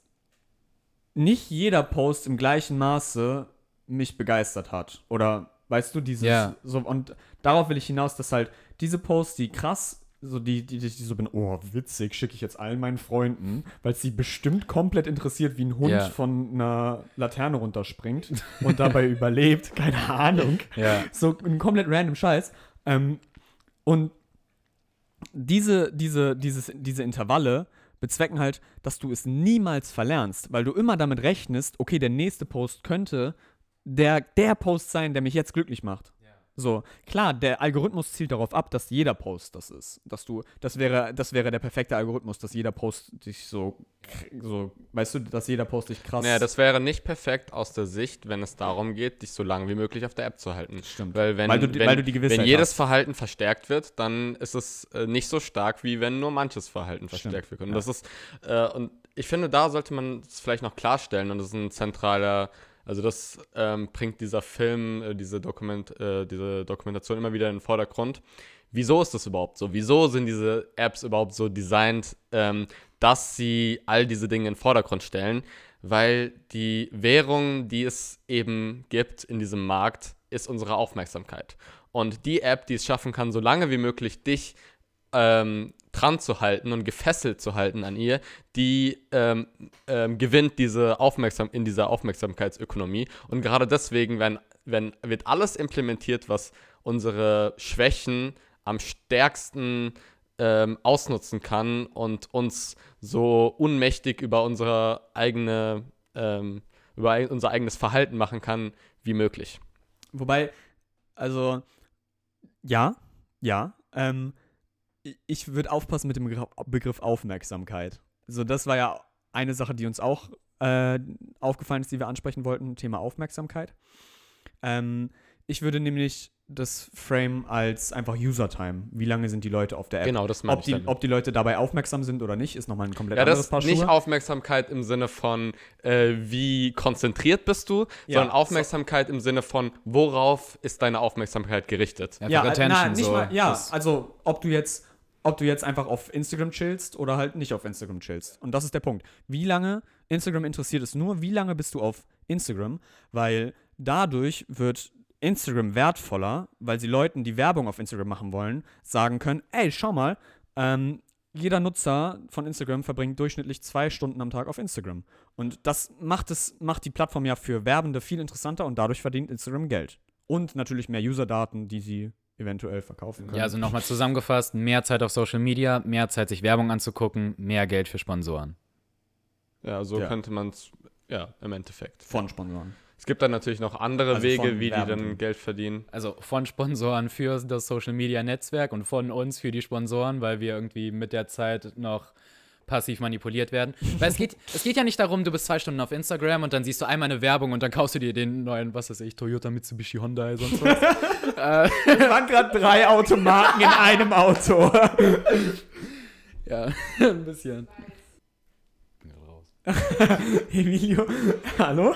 nicht jeder Post im gleichen Maße mich begeistert hat. Oder weißt du, dieses Ja. so und darauf will ich hinaus, dass halt diese Posts, die krass so die, die, die so bin, oh, witzig, schicke ich jetzt allen meinen Freunden, weil es sie bestimmt komplett interessiert, wie ein Hund Ja. von einer Laterne runterspringt und dabei überlebt, keine Ahnung. ja. So ein komplett random Scheiß. Ähm, und diese, diese, dieses, diese Intervalle bezwecken halt, dass du es niemals verlernst, weil du immer damit rechnest, okay, der nächste Post könnte der, der Post sein, der mich jetzt glücklich macht. So, klar, der Algorithmus zielt darauf ab, dass jeder Post das ist. Dass du, das wäre, das wäre der perfekte Algorithmus, dass jeder Post dich so, so, weißt du, dass jeder Post dich krass. Naja, das wäre nicht perfekt aus der Sicht, wenn es darum geht, dich so lange wie möglich auf der App zu halten. Stimmt. Weil wenn, Weil du wenn, weil du die Gewissheit wenn jedes hast. Verhalten verstärkt wird, dann ist es äh, nicht so stark, wie wenn nur manches Verhalten Stimmt, verstärkt wird. Und ja. das ist, äh, und ich finde, da sollte man es vielleicht noch klarstellen und das ist ein zentraler, also das ähm, bringt dieser Film, äh, diese, Dokument, äh, diese Dokumentation immer wieder in den Vordergrund. Wieso ist das überhaupt so? Wieso sind diese Apps überhaupt so designt, ähm, dass sie all diese Dinge in den Vordergrund stellen? Weil die Währung, die es eben gibt in diesem Markt, ist unsere Aufmerksamkeit. Und die App, die es schaffen kann, so lange wie möglich dich ähm, dran zu halten und gefesselt zu halten an ihr, die ähm, ähm, gewinnt diese Aufmerksam in dieser Aufmerksamkeitsökonomie. Und gerade deswegen wenn, wenn, wird alles implementiert, was unsere Schwächen am stärksten ähm, ausnutzen kann und uns so unmächtig über unsere eigene, ähm, über unser eigenes Verhalten machen kann, wie möglich. Wobei, also, ja, ja, ähm, ich würde aufpassen mit dem Begriff- Aufmerksamkeit. So, das war ja eine Sache, die uns auch äh, aufgefallen ist, die wir ansprechen wollten, Thema Aufmerksamkeit. Ähm, ich würde nämlich das Frame als einfach User-Time. Wie lange sind die Leute auf der App? Genau, das meine Ob ich die, damit. ob die Leute dabei aufmerksam sind oder nicht, ist nochmal ein komplett Ja, anderes das Paar ist nicht Schuhe. Aufmerksamkeit im Sinne von, äh, wie konzentriert bist du, Ja, sondern Aufmerksamkeit im Sinne von, worauf ist deine Aufmerksamkeit gerichtet. Ja, Ja, äh, Attention, na, nicht so. mal, ja, Das- also ob du jetzt, ob du jetzt einfach auf Instagram chillst oder halt nicht auf Instagram chillst. Und das ist der Punkt. Wie lange Instagram interessiert es nur, wie lange bist du auf Instagram? Weil dadurch wird Instagram wertvoller, weil sie Leuten, die Werbung auf Instagram machen wollen, sagen können, ey, schau mal, ähm, jeder Nutzer von Instagram verbringt durchschnittlich zwei Stunden am Tag auf Instagram. Und das macht es, macht die Plattform ja für Werbende viel interessanter und dadurch verdient Instagram Geld. Und natürlich mehr User-Daten, die sie eventuell verkaufen können. Ja, also nochmal zusammengefasst, mehr Zeit auf Social Media, mehr Zeit, sich Werbung anzugucken, mehr Geld für Sponsoren. Ja, so Ja. könnte man es, ja, im Endeffekt. von Sponsoren. Es gibt dann natürlich noch andere Also Wege, wie die Werbenden. dann Geld verdienen. Also von Sponsoren für das Social Media Netzwerk und von uns für die Sponsoren, weil wir irgendwie mit der Zeit noch passiv manipuliert werden. Weil es geht, es geht ja nicht darum, du bist zwei Stunden auf Instagram und dann siehst du einmal eine Werbung und dann kaufst du dir den neuen, was weiß ich, Toyota, Mitsubishi, Hyundai, sonst was. äh, Es waren gerade drei Automarken in einem Auto. ja, ein bisschen. Emilio, hallo?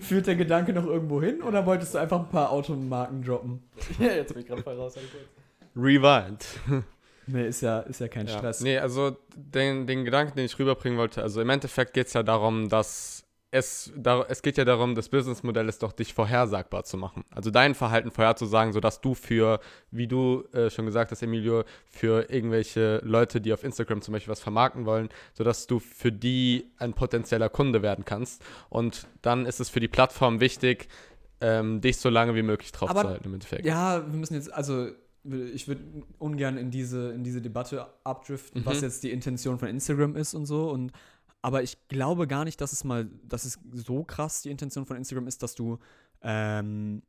Führt der Gedanke noch irgendwo hin oder wolltest du einfach ein paar Automarken droppen? Ja, jetzt bin ich gerade voll raus. Rewind. Nee, ist ja, ist ja kein Ja. Stress. Nee, also den, den Gedanken, den ich rüberbringen wollte, also im Endeffekt geht es ja darum, dass es, da, es geht ja darum, das Businessmodell ist doch, dich vorhersagbar zu machen. Also dein Verhalten vorherzusagen, sodass du für, wie du äh, schon gesagt hast, Emilio, für irgendwelche Leute, die auf Instagram zum Beispiel was vermarkten wollen, sodass du für die ein potenzieller Kunde werden kannst. Und dann ist es für die Plattform wichtig, ähm, dich so lange wie möglich drauf Aber- zu halten im Endeffekt. Ja, wir müssen jetzt, also ich würde ungern in diese, in diese Debatte abdriften, Mhm. was jetzt die Intention von Instagram ist und so. Und, aber ich glaube gar nicht, dass es mal, dass es so krass die Intention von Instagram ist, dass du ähm,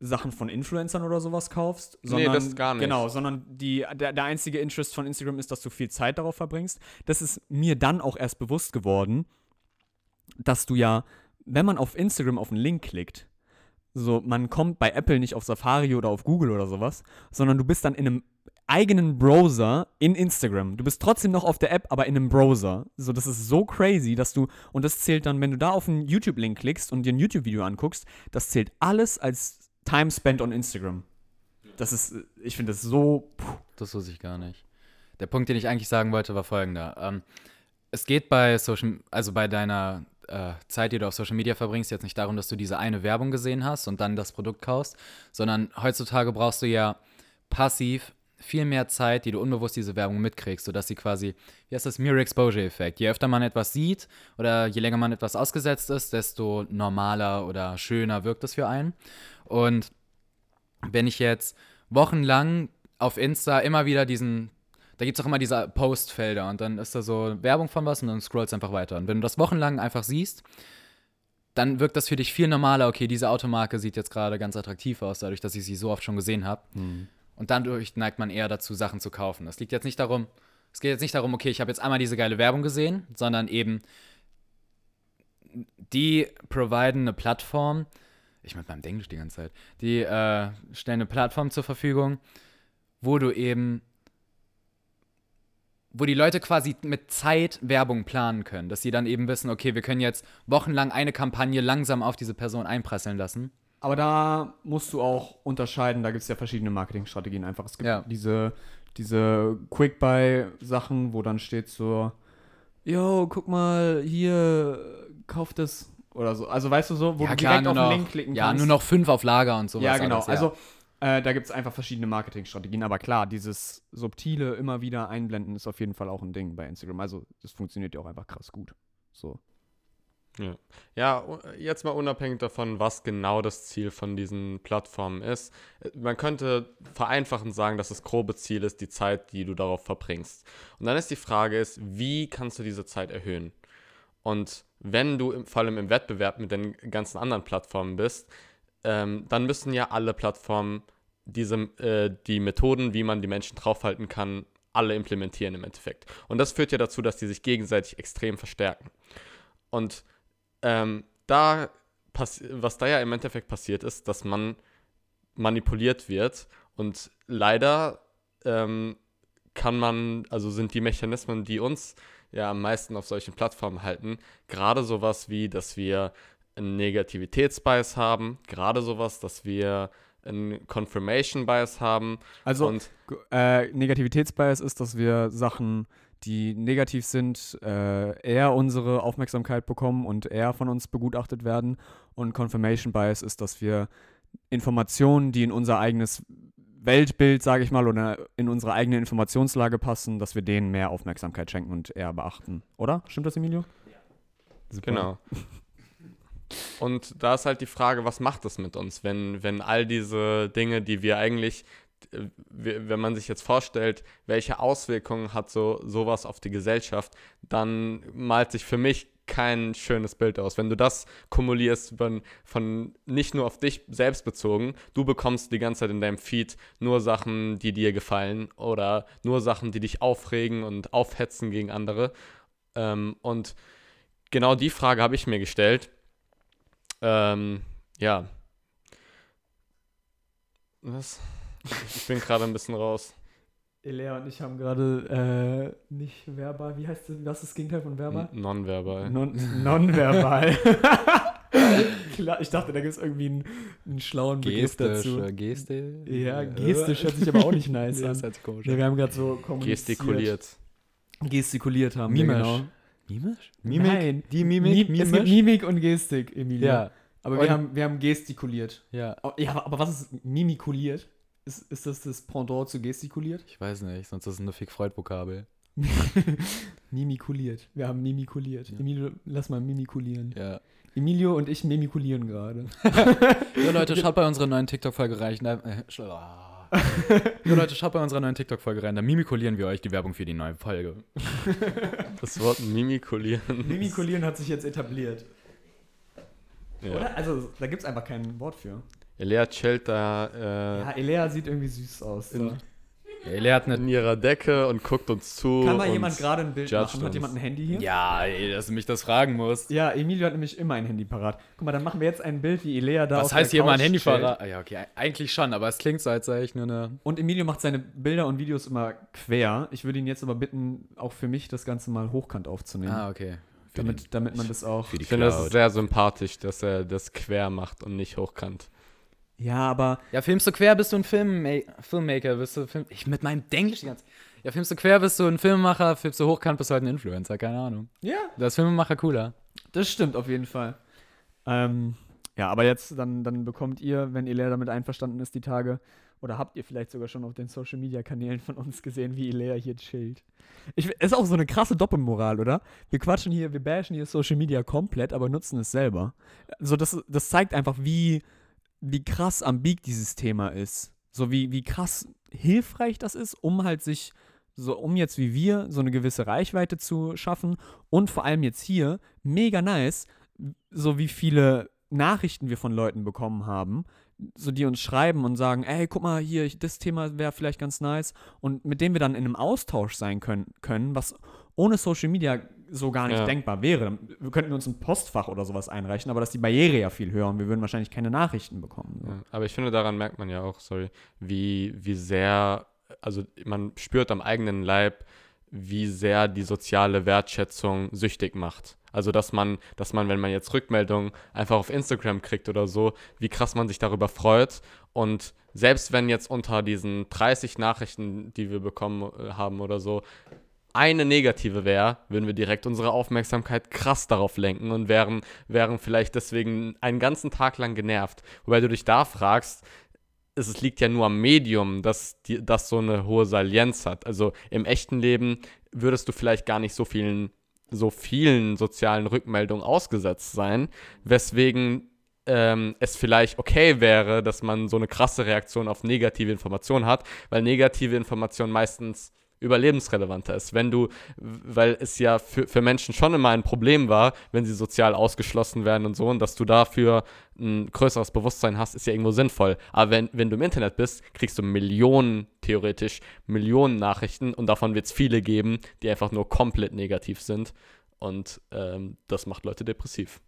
Sachen von Influencern oder sowas kaufst. Nee, Sondern, das gar nicht. Genau, sondern die, der, der einzige Interest von Instagram ist, dass du viel Zeit darauf verbringst. Das ist mir dann auch erst bewusst geworden, dass du ja, wenn man auf Instagram auf einen Link klickt, so, man kommt bei Apple nicht auf Safari oder auf Google oder sowas, sondern du bist dann in einem eigenen Browser in Instagram. Du bist trotzdem noch auf der App, aber in einem Browser. So, das ist so crazy, dass du, und das zählt dann, wenn du da auf einen YouTube-Link klickst und dir ein YouTube-Video anguckst, das zählt alles als Time spent on Instagram. Das ist, ich finde das so, puh, Das wusste ich gar nicht. Der Punkt, den ich eigentlich sagen wollte, war folgender. Ähm, es geht bei Social, also bei deiner äh, Zeit, die du auf Social Media verbringst, jetzt nicht darum, dass du diese eine Werbung gesehen hast und dann das Produkt kaufst, sondern heutzutage brauchst du ja passiv viel mehr Zeit, die du unbewusst diese Werbung mitkriegst, sodass sie quasi, wie heißt das, Mirror Exposure Effekt. Je öfter man etwas sieht oder je länger man etwas ausgesetzt ist, desto normaler oder schöner wirkt es für einen. Und wenn ich jetzt wochenlang auf Insta immer wieder diesen, da gibt es auch immer diese Postfelder und dann ist da so Werbung von was und dann scrollst du einfach weiter. Und wenn du das wochenlang einfach siehst, dann wirkt das für dich viel normaler. Okay, diese Automarke sieht jetzt gerade ganz attraktiv aus, dadurch, dass ich sie so oft schon gesehen habe. Und dadurch neigt man eher dazu, Sachen zu kaufen. Das liegt jetzt nicht darum, es geht jetzt nicht darum, okay, ich habe jetzt einmal diese geile Werbung gesehen, sondern eben, die providen eine Plattform, ich mit meinem Englisch die ganze Zeit, die äh, stellen eine Plattform zur Verfügung, wo du eben, wo die Leute quasi mit Zeit Werbung planen können, dass sie dann eben wissen, okay, wir können jetzt wochenlang eine Kampagne langsam auf diese Person einprasseln lassen. Aber da musst du auch unterscheiden, da gibt es ja verschiedene Marketingstrategien einfach. Es gibt Ja. diese, diese Quick-Buy-Sachen, wo dann steht so, yo, guck mal, hier, kauf das oder so. Also weißt du so, wo du direkt auf den Link klicken ja, kannst. nur noch fünf auf Lager und sowas. Ja, genau. alles, Also äh, da gibt es einfach verschiedene Marketingstrategien. Aber klar, dieses subtile immer wieder einblenden ist auf jeden Fall auch ein Ding bei Instagram. Also das funktioniert ja auch einfach krass gut. So. Ja, u- jetzt mal unabhängig davon, was genau das Ziel von diesen Plattformen ist. Äh, Man könnte vereinfachend sagen, dass das grobe Ziel ist, die Zeit, die du darauf verbringst. Und dann ist die Frage ist, wie kannst du diese Zeit erhöhen? Und wenn du im, vor allem im Wettbewerb mit den ganzen anderen Plattformen bist, ähm, dann müssen ja alle Plattformen diese, äh, die Methoden, wie man die Menschen draufhalten kann, alle implementieren im Endeffekt. Und das führt ja dazu, dass die sich gegenseitig extrem verstärken. Und ähm, da was da ja im Endeffekt passiert ist, dass man manipuliert wird und leider ähm, kann man, also sind die Mechanismen, die uns ja am meisten auf solchen Plattformen halten, gerade sowas wie, dass wir einen Negativitätsbias haben, gerade sowas, dass wir einen Confirmation Bias haben Also und Äh, Negativitätsbias ist, dass wir Sachen, die negativ sind, äh, eher unsere Aufmerksamkeit bekommen und eher von uns begutachtet werden. Und Confirmation Bias ist, dass wir Informationen, die in unser eigenes Weltbild, sage ich mal, oder in unsere eigene Informationslage passen, dass wir denen mehr Aufmerksamkeit schenken und eher beachten. Oder? Stimmt das, Emilio? Super. Genau. Und da ist halt die Frage, was macht das mit uns, wenn, wenn all diese Dinge, die wir eigentlich, äh, wenn man sich jetzt vorstellt, welche Auswirkungen hat so sowas auf die Gesellschaft, dann malt sich für mich kein schönes Bild aus. Wenn du das kumulierst von, von nicht nur auf dich selbst bezogen, du bekommst die ganze Zeit in deinem Feed nur Sachen, die dir gefallen oder nur Sachen, die dich aufregen und aufhetzen gegen andere. Ähm, und genau die Frage habe ich mir gestellt. Ähm, ja. Was? Ich bin gerade ein bisschen raus. Elea und ich haben gerade äh, nicht verbal, wie heißt das, was ist das Gegenteil von verbal? Nonverbal. Non nonverbal. Klar, ich dachte, da gibt es irgendwie einen, einen schlauen Begriff dazu. Geste. Ja, gestisch hört sich aber auch nicht nice Ja, an. das komisch Ja, wir haben gerade so kommuniziert. Gestikuliert. Gestikuliert haben Mimisch. wir, genau. Mimisch? Nein. Die Mimik, Mimik? es gibt Mimik und Gestik, Emilia. Ja, Aber Und- wir haben, wir haben gestikuliert. ja. Ja, aber was ist mimikuliert? Ist, ist das das Pendant zu gestikuliert? Ich weiß nicht, sonst ist es eine Fick-Freud-Vokabel. mimikuliert. Wir haben mimikuliert. Ja. Emilio, lass mal mimikulieren. Ja. Emilio und ich mimikulieren gerade. Jo Leute, schaut bei unserer neuen TikTok-Folge rein. Äh, Jo Leute, schaut bei unserer neuen TikTok-Folge rein. Da mimikulieren wir euch die Werbung für die neue Folge. Das Wort mimikulieren. Mimikulieren hat sich jetzt etabliert. Ja. Oder? Also, da gibt es einfach kein Wort für. Elea chillt da äh, Ja, Elea sieht irgendwie süß aus. In- da. Lea hat in eine. ihrer Decke und guckt uns zu. Kann mal jemand gerade ein Bild machen? Hat jemand ein Handy hier? Ja, ey, dass du mich das fragen musst. Ja, Emilio hat nämlich immer ein Handy parat. Guck mal, dann machen wir jetzt ein Bild, wie Elea da Was auf heißt der hier mal ein Couch Handy chillt. verraten? Ah, ja, okay, eigentlich schon, aber es klingt so, als sei ich nur eine. Und Emilio macht seine Bilder und Videos immer quer. Ich würde ihn jetzt aber bitten, auch für mich das Ganze mal hochkant aufzunehmen. Ah, okay. Damit, damit man das auch. Für die Ich finde, das Cloud. sehr sympathisch, dass er das quer macht und nicht hochkant. Ja, aber Ja, filmst du quer, bist du ein Filmma Filmmaker, bist du Film ich mit meinem Englisch die ganze Ja, filmst du quer, bist du ein Filmemacher, filmst du hochkant, bist du halt ein Influencer, keine Ahnung. ja, Das Filmemacher cooler. das stimmt auf jeden Fall. Ähm, ja, aber jetzt, dann, dann bekommt ihr, wenn Ilea damit einverstanden ist, die Tage, oder habt ihr vielleicht sogar schon auf den Social Media Kanälen von uns gesehen, wie Ilea hier chillt. Ich, ist auch so eine krasse Doppelmoral, oder? Wir quatschen hier, wir bashen hier Social Media komplett, aber nutzen es selber. Also das, das zeigt einfach, wie, wie krass ambig dieses Thema ist. So wie, wie krass hilfreich das ist, um halt sich, so um jetzt wie wir, so eine gewisse Reichweite zu schaffen und vor allem jetzt hier, mega nice, so wie viele Nachrichten wir von Leuten bekommen haben, so die uns schreiben und sagen, ey, guck mal hier, ich, das Thema wäre vielleicht ganz nice und mit dem wir dann in einem Austausch sein können, können was ohne Social Media so gar nicht Ja. denkbar wäre. Wir könnten uns ein Postfach oder sowas einreichen, aber das ist die Barriere ja viel höher und wir würden wahrscheinlich keine Nachrichten bekommen. So. Ja, aber ich finde, daran merkt man ja auch, sorry, wie, wie sehr, also man spürt am eigenen Leib, wie sehr die soziale Wertschätzung süchtig macht. Also, dass man, dass man, wenn man jetzt Rückmeldungen einfach auf Instagram kriegt oder so, wie krass man sich darüber freut. Und selbst wenn jetzt unter diesen 30 Nachrichten, die wir bekommen äh, haben oder so, eine negative wäre, würden wir direkt unsere Aufmerksamkeit krass darauf lenken und wären, wären vielleicht deswegen einen ganzen Tag lang genervt. Wobei du dich da fragst, es, liegt ja nur am Medium, dass das so eine hohe Salienz hat. Also im echten Leben würdest du vielleicht gar nicht so vielen, so vielen sozialen Rückmeldungen ausgesetzt sein, weswegen ähm, es vielleicht okay wäre, dass man so eine krasse Reaktion auf negative Informationen hat, weil negative Information meistens überlebensrelevanter ist. Wenn du, weil es ja für, für Menschen schon immer ein Problem war, wenn sie sozial ausgeschlossen werden und so, und dass du dafür ein größeres Bewusstsein hast, ist ja irgendwo sinnvoll. Aber wenn, wenn du im Internet bist, kriegst du Millionen, theoretisch, Millionen Nachrichten und davon wird es viele geben, die einfach nur komplett negativ sind. Und ähm, das macht Leute depressiv.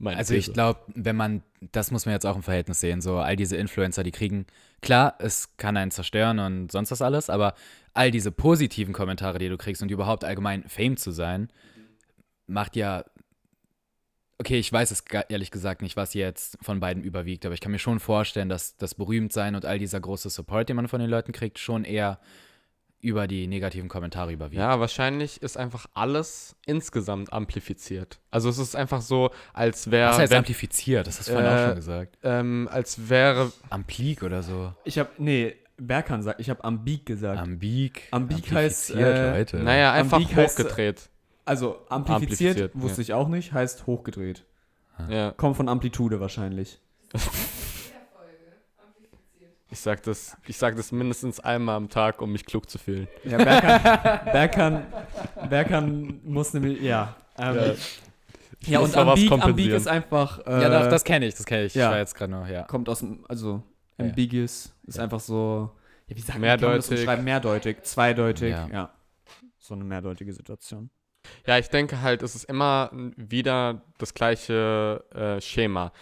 Meine Also ich These. glaube, wenn man, das muss man jetzt auch im Verhältnis sehen, so all diese Influencer, die kriegen, klar, es kann einen zerstören und sonst was alles, aber all diese positiven Kommentare, die du kriegst und überhaupt allgemein Fame zu sein, macht ja, okay, ich weiß es ehrlich gesagt nicht, was jetzt von beiden überwiegt, aber ich kann mir schon vorstellen, dass das Berühmtsein und all dieser große Support, den man von den Leuten kriegt, schon eher über die negativen Kommentare überwiegt. Ja, wahrscheinlich ist einfach alles insgesamt amplifiziert. Also es ist einfach so, als wäre, Was heißt wenn- amplifiziert? Das hast du vorhin Äh, auch schon gesagt. ähm, als wäre, Amplik oder so. Ich habe, nee, Berkan sagt, ich habe Ambik gesagt. Ambik. Ambik heißt, äh, Leute. naja, einfach Ambik heißt- hochgedreht. also amplifiziert, Amplifiziert, wusste ich auch nicht, heißt hochgedreht. Ja, Kommt von Amplitude wahrscheinlich. ich sag das, ich sag das mindestens einmal am Tag, um mich klug zu fühlen. Ja, Berkan, Berkan, Berkan muss nämlich, ja. Ähm, Ja. ja, Ich ja und Ambik kompensieren. ist einfach, äh, ja, doch, das kenne ich, das kenne ich. ja. Ich war jetzt gerade noch, ja. kommt aus dem, also Ja. ambiguous, ist Ja. einfach so, ja, wie sagt man das Mehrdeutig. Mehrdeutig, zweideutig, Ja. ja. So eine mehrdeutige Situation. Ja, ich denke halt, es ist immer wieder das gleiche äh, Schema.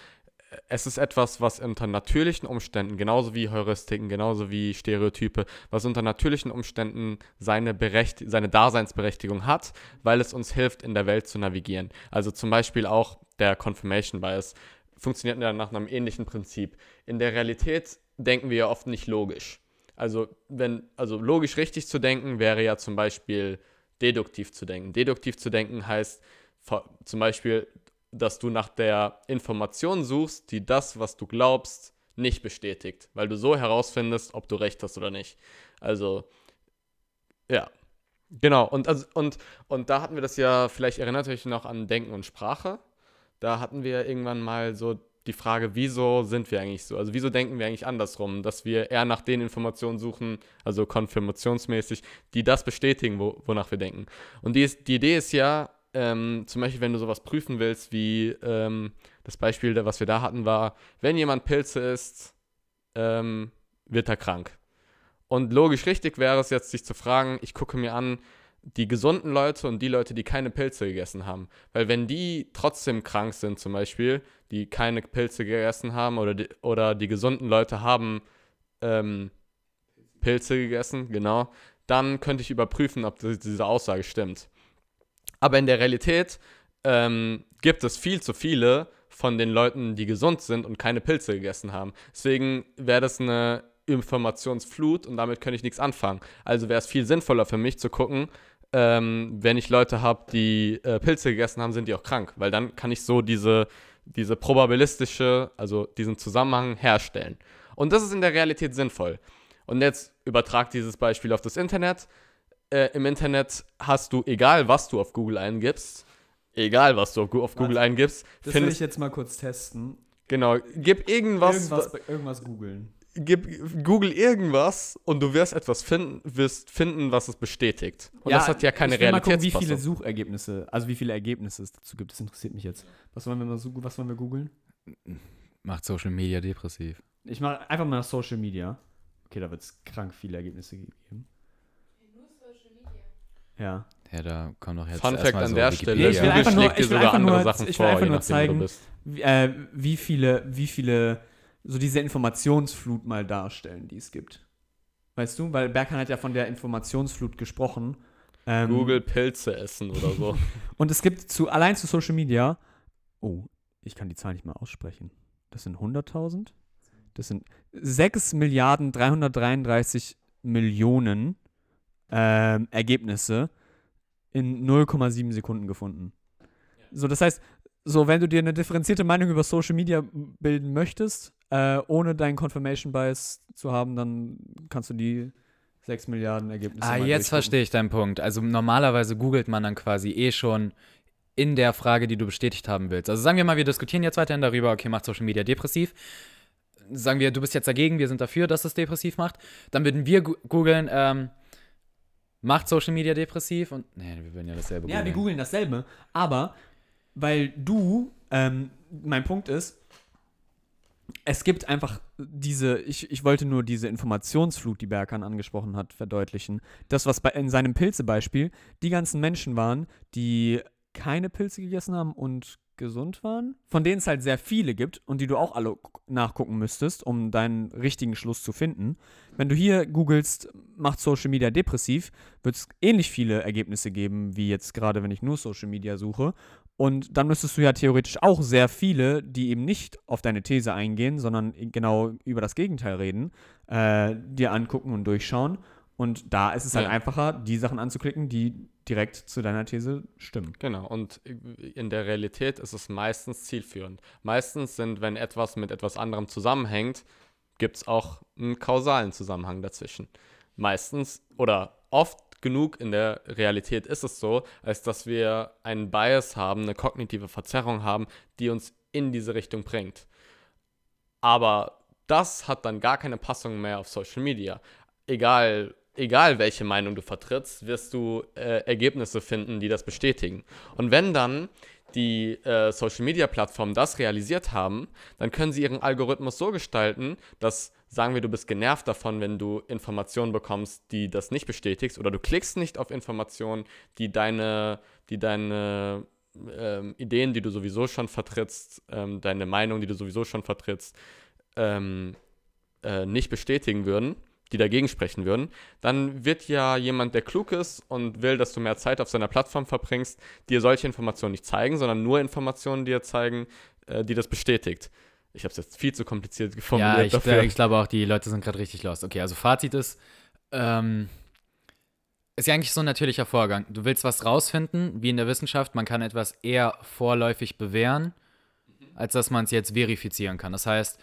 Es ist etwas, was unter natürlichen Umständen, genauso wie Heuristiken, genauso wie Stereotype, was unter natürlichen Umständen seine, Berecht seine Daseinsberechtigung hat, weil es uns hilft, in der Welt zu navigieren. Also zum Beispiel auch der Confirmation Bias funktioniert ja nach einem ähnlichen Prinzip. In der Realität denken wir ja oft nicht logisch. Also, wenn, also logisch richtig zu denken wäre ja zum Beispiel deduktiv zu denken. Deduktiv zu denken heißt zum Beispiel, dass du nach der Information suchst, die das, was du glaubst, nicht bestätigt, weil du so herausfindest, ob du recht hast oder nicht. Also, ja. Genau, und, also, und, und da hatten wir das ja, vielleicht erinnert euch noch an Denken und Sprache. Da hatten wir irgendwann mal so die Frage, wieso sind wir eigentlich so? Also wieso denken wir eigentlich andersrum, dass wir eher nach den Informationen suchen, also konfirmationsmäßig, die das bestätigen, wo, wonach wir denken. Und die, ist, die Idee ist ja, ähm, zum Beispiel, wenn du sowas prüfen willst, wie ähm, das Beispiel, was wir da hatten, war, wenn jemand Pilze isst, ähm, wird er krank. Und logisch richtig wäre es jetzt, sich zu fragen, ich gucke mir an, die gesunden Leute und die Leute, die keine Pilze gegessen haben. Weil wenn die trotzdem krank sind, zum Beispiel, die keine Pilze gegessen haben oder die, oder die gesunden Leute haben ähm, Pilze gegessen, genau, dann könnte ich überprüfen, ob die- diese Aussage stimmt. Aber in der Realität ähm, gibt es viel zu viele von den Leuten, die gesund sind und keine Pilze gegessen haben. Deswegen wäre das eine Informationsflut und damit könnte ich nichts anfangen. Also wäre es viel sinnvoller für mich zu gucken, ähm, wenn ich Leute habe, die äh, Pilze gegessen haben, sind die auch krank, weil dann kann ich so diese, diese probabilistische, also diesen Zusammenhang herstellen. Und das ist in der Realität sinnvoll. Und jetzt übertrag dieses Beispiel auf das Internet. Äh, Im Internet hast du, egal was du auf Google eingibst, egal was du auf auf Google Warte. eingibst, Das will ich findest, jetzt mal kurz testen. genau, gib irgendwas, irgendwas, irgendwas googeln. gib, google irgendwas und du wirst etwas finden, wirst finden, was es bestätigt. Und das hat ja keine ich will mal gucken, wie viele Suchergebnisse, also wie viele Ergebnisse es dazu gibt. Das interessiert mich jetzt. Was wollen wir mal so, was wollen wir googeln? Macht Social Media depressiv. Ich mache einfach mal Social Media. Okay, da wird es krank viele Ergebnisse geben. Ja. Ja, da kommt doch jetzt Fun Fact an so der Wikipedia. Stelle, Ich will Google einfach nur- schlägt dir ich will sogar einfach andere nur- Sachen ich will vor, einfach nur zeigen. Wie, äh, wie viele, wie viele, so diese Informationsflut mal darstellen, die es gibt. Weißt du? Weil Berkan hat ja von der Informationsflut gesprochen. Ähm, Google Pilze essen oder so. Und es gibt zu, allein zu Social Media, oh, ich kann die Zahl nicht mal aussprechen. Das sind 100.000? Das sind 6 Milliarden 333 Millionen ähm, Ergebnisse in 0,7 Sekunden gefunden. So, das heißt, so, wenn du dir eine differenzierte Meinung über Social Media bilden möchtest, äh, ohne deinen Confirmation Bias zu haben, dann kannst du die 6 Milliarden Ergebnisse Ah, jetzt verstehe ich deinen Punkt. Also normalerweise googelt man dann quasi eh schon in der Frage, die du bestätigt haben willst. Also sagen wir mal, wir diskutieren jetzt weiterhin darüber, okay, macht Social Media depressiv. Sagen wir, du bist jetzt dagegen, wir sind dafür, dass es depressiv macht. Dann würden wir googeln, ähm, macht Social Media depressiv? Und nee, wir würden ja dasselbe Ja, wir googeln dasselbe, aber weil du, ähm, mein Punkt ist, es gibt einfach diese, ich, ich wollte nur diese Informationsflut, die Berkan angesprochen hat, verdeutlichen. Das, was bei, in seinem Pilzebeispiel die ganzen Menschen waren, die keine Pilze gegessen haben und gesund waren, von denen es halt sehr viele gibt und die du auch alle gu- nachgucken müsstest, um deinen richtigen Schluss zu finden. Wenn du hier googelst, macht Social Media depressiv, wird es ähnlich viele Ergebnisse geben, wie jetzt gerade, wenn ich nur Social Media suche. Und dann müsstest du ja theoretisch auch sehr viele, die eben nicht auf deine These eingehen, sondern genau über das Gegenteil reden, äh, dir angucken und durchschauen. Und da ist es halt Ja. einfacher, die Sachen anzuklicken, die direkt zu deiner These stimmen. Genau, und in der Realität ist es meistens zielführend. Meistens sind, wenn etwas mit etwas anderem zusammenhängt, gibt es auch einen kausalen Zusammenhang dazwischen. Meistens oder oft genug in der Realität ist es so, als dass wir einen Bias haben, eine kognitive Verzerrung haben, die uns in diese Richtung bringt. Aber das hat dann gar keine Passung mehr auf Social Media. Egal, egal welche Meinung du vertrittst, wirst du äh, Ergebnisse finden, die das bestätigen. Und wenn dann die äh, Social Media Plattformen das realisiert haben, dann können sie ihren Algorithmus so gestalten, dass, sagen wir, du bist genervt davon, wenn du Informationen bekommst, die das nicht bestätigst, oder du klickst nicht auf Informationen, die deine, die deine ähm, Ideen, die du sowieso schon vertrittst, ähm, deine Meinung, die du sowieso schon vertrittst, ähm, äh, nicht bestätigen würden, die dagegen sprechen würden, dann wird ja jemand, der klug ist und will, dass du mehr Zeit auf seiner Plattform verbringst, dir solche Informationen nicht zeigen, sondern nur Informationen dir zeigen, äh, die das bestätigt. Ich habe es jetzt viel zu kompliziert Ja, formuliert ich, dafür. ich glaube auch, die Leute sind gerade richtig lost. Okay, also Fazit ist, ähm, ist ja eigentlich so ein natürlicher Vorgang. Du willst was rausfinden, wie in der Wissenschaft, man kann etwas eher vorläufig bewähren, als dass man es jetzt verifizieren kann. Das heißt,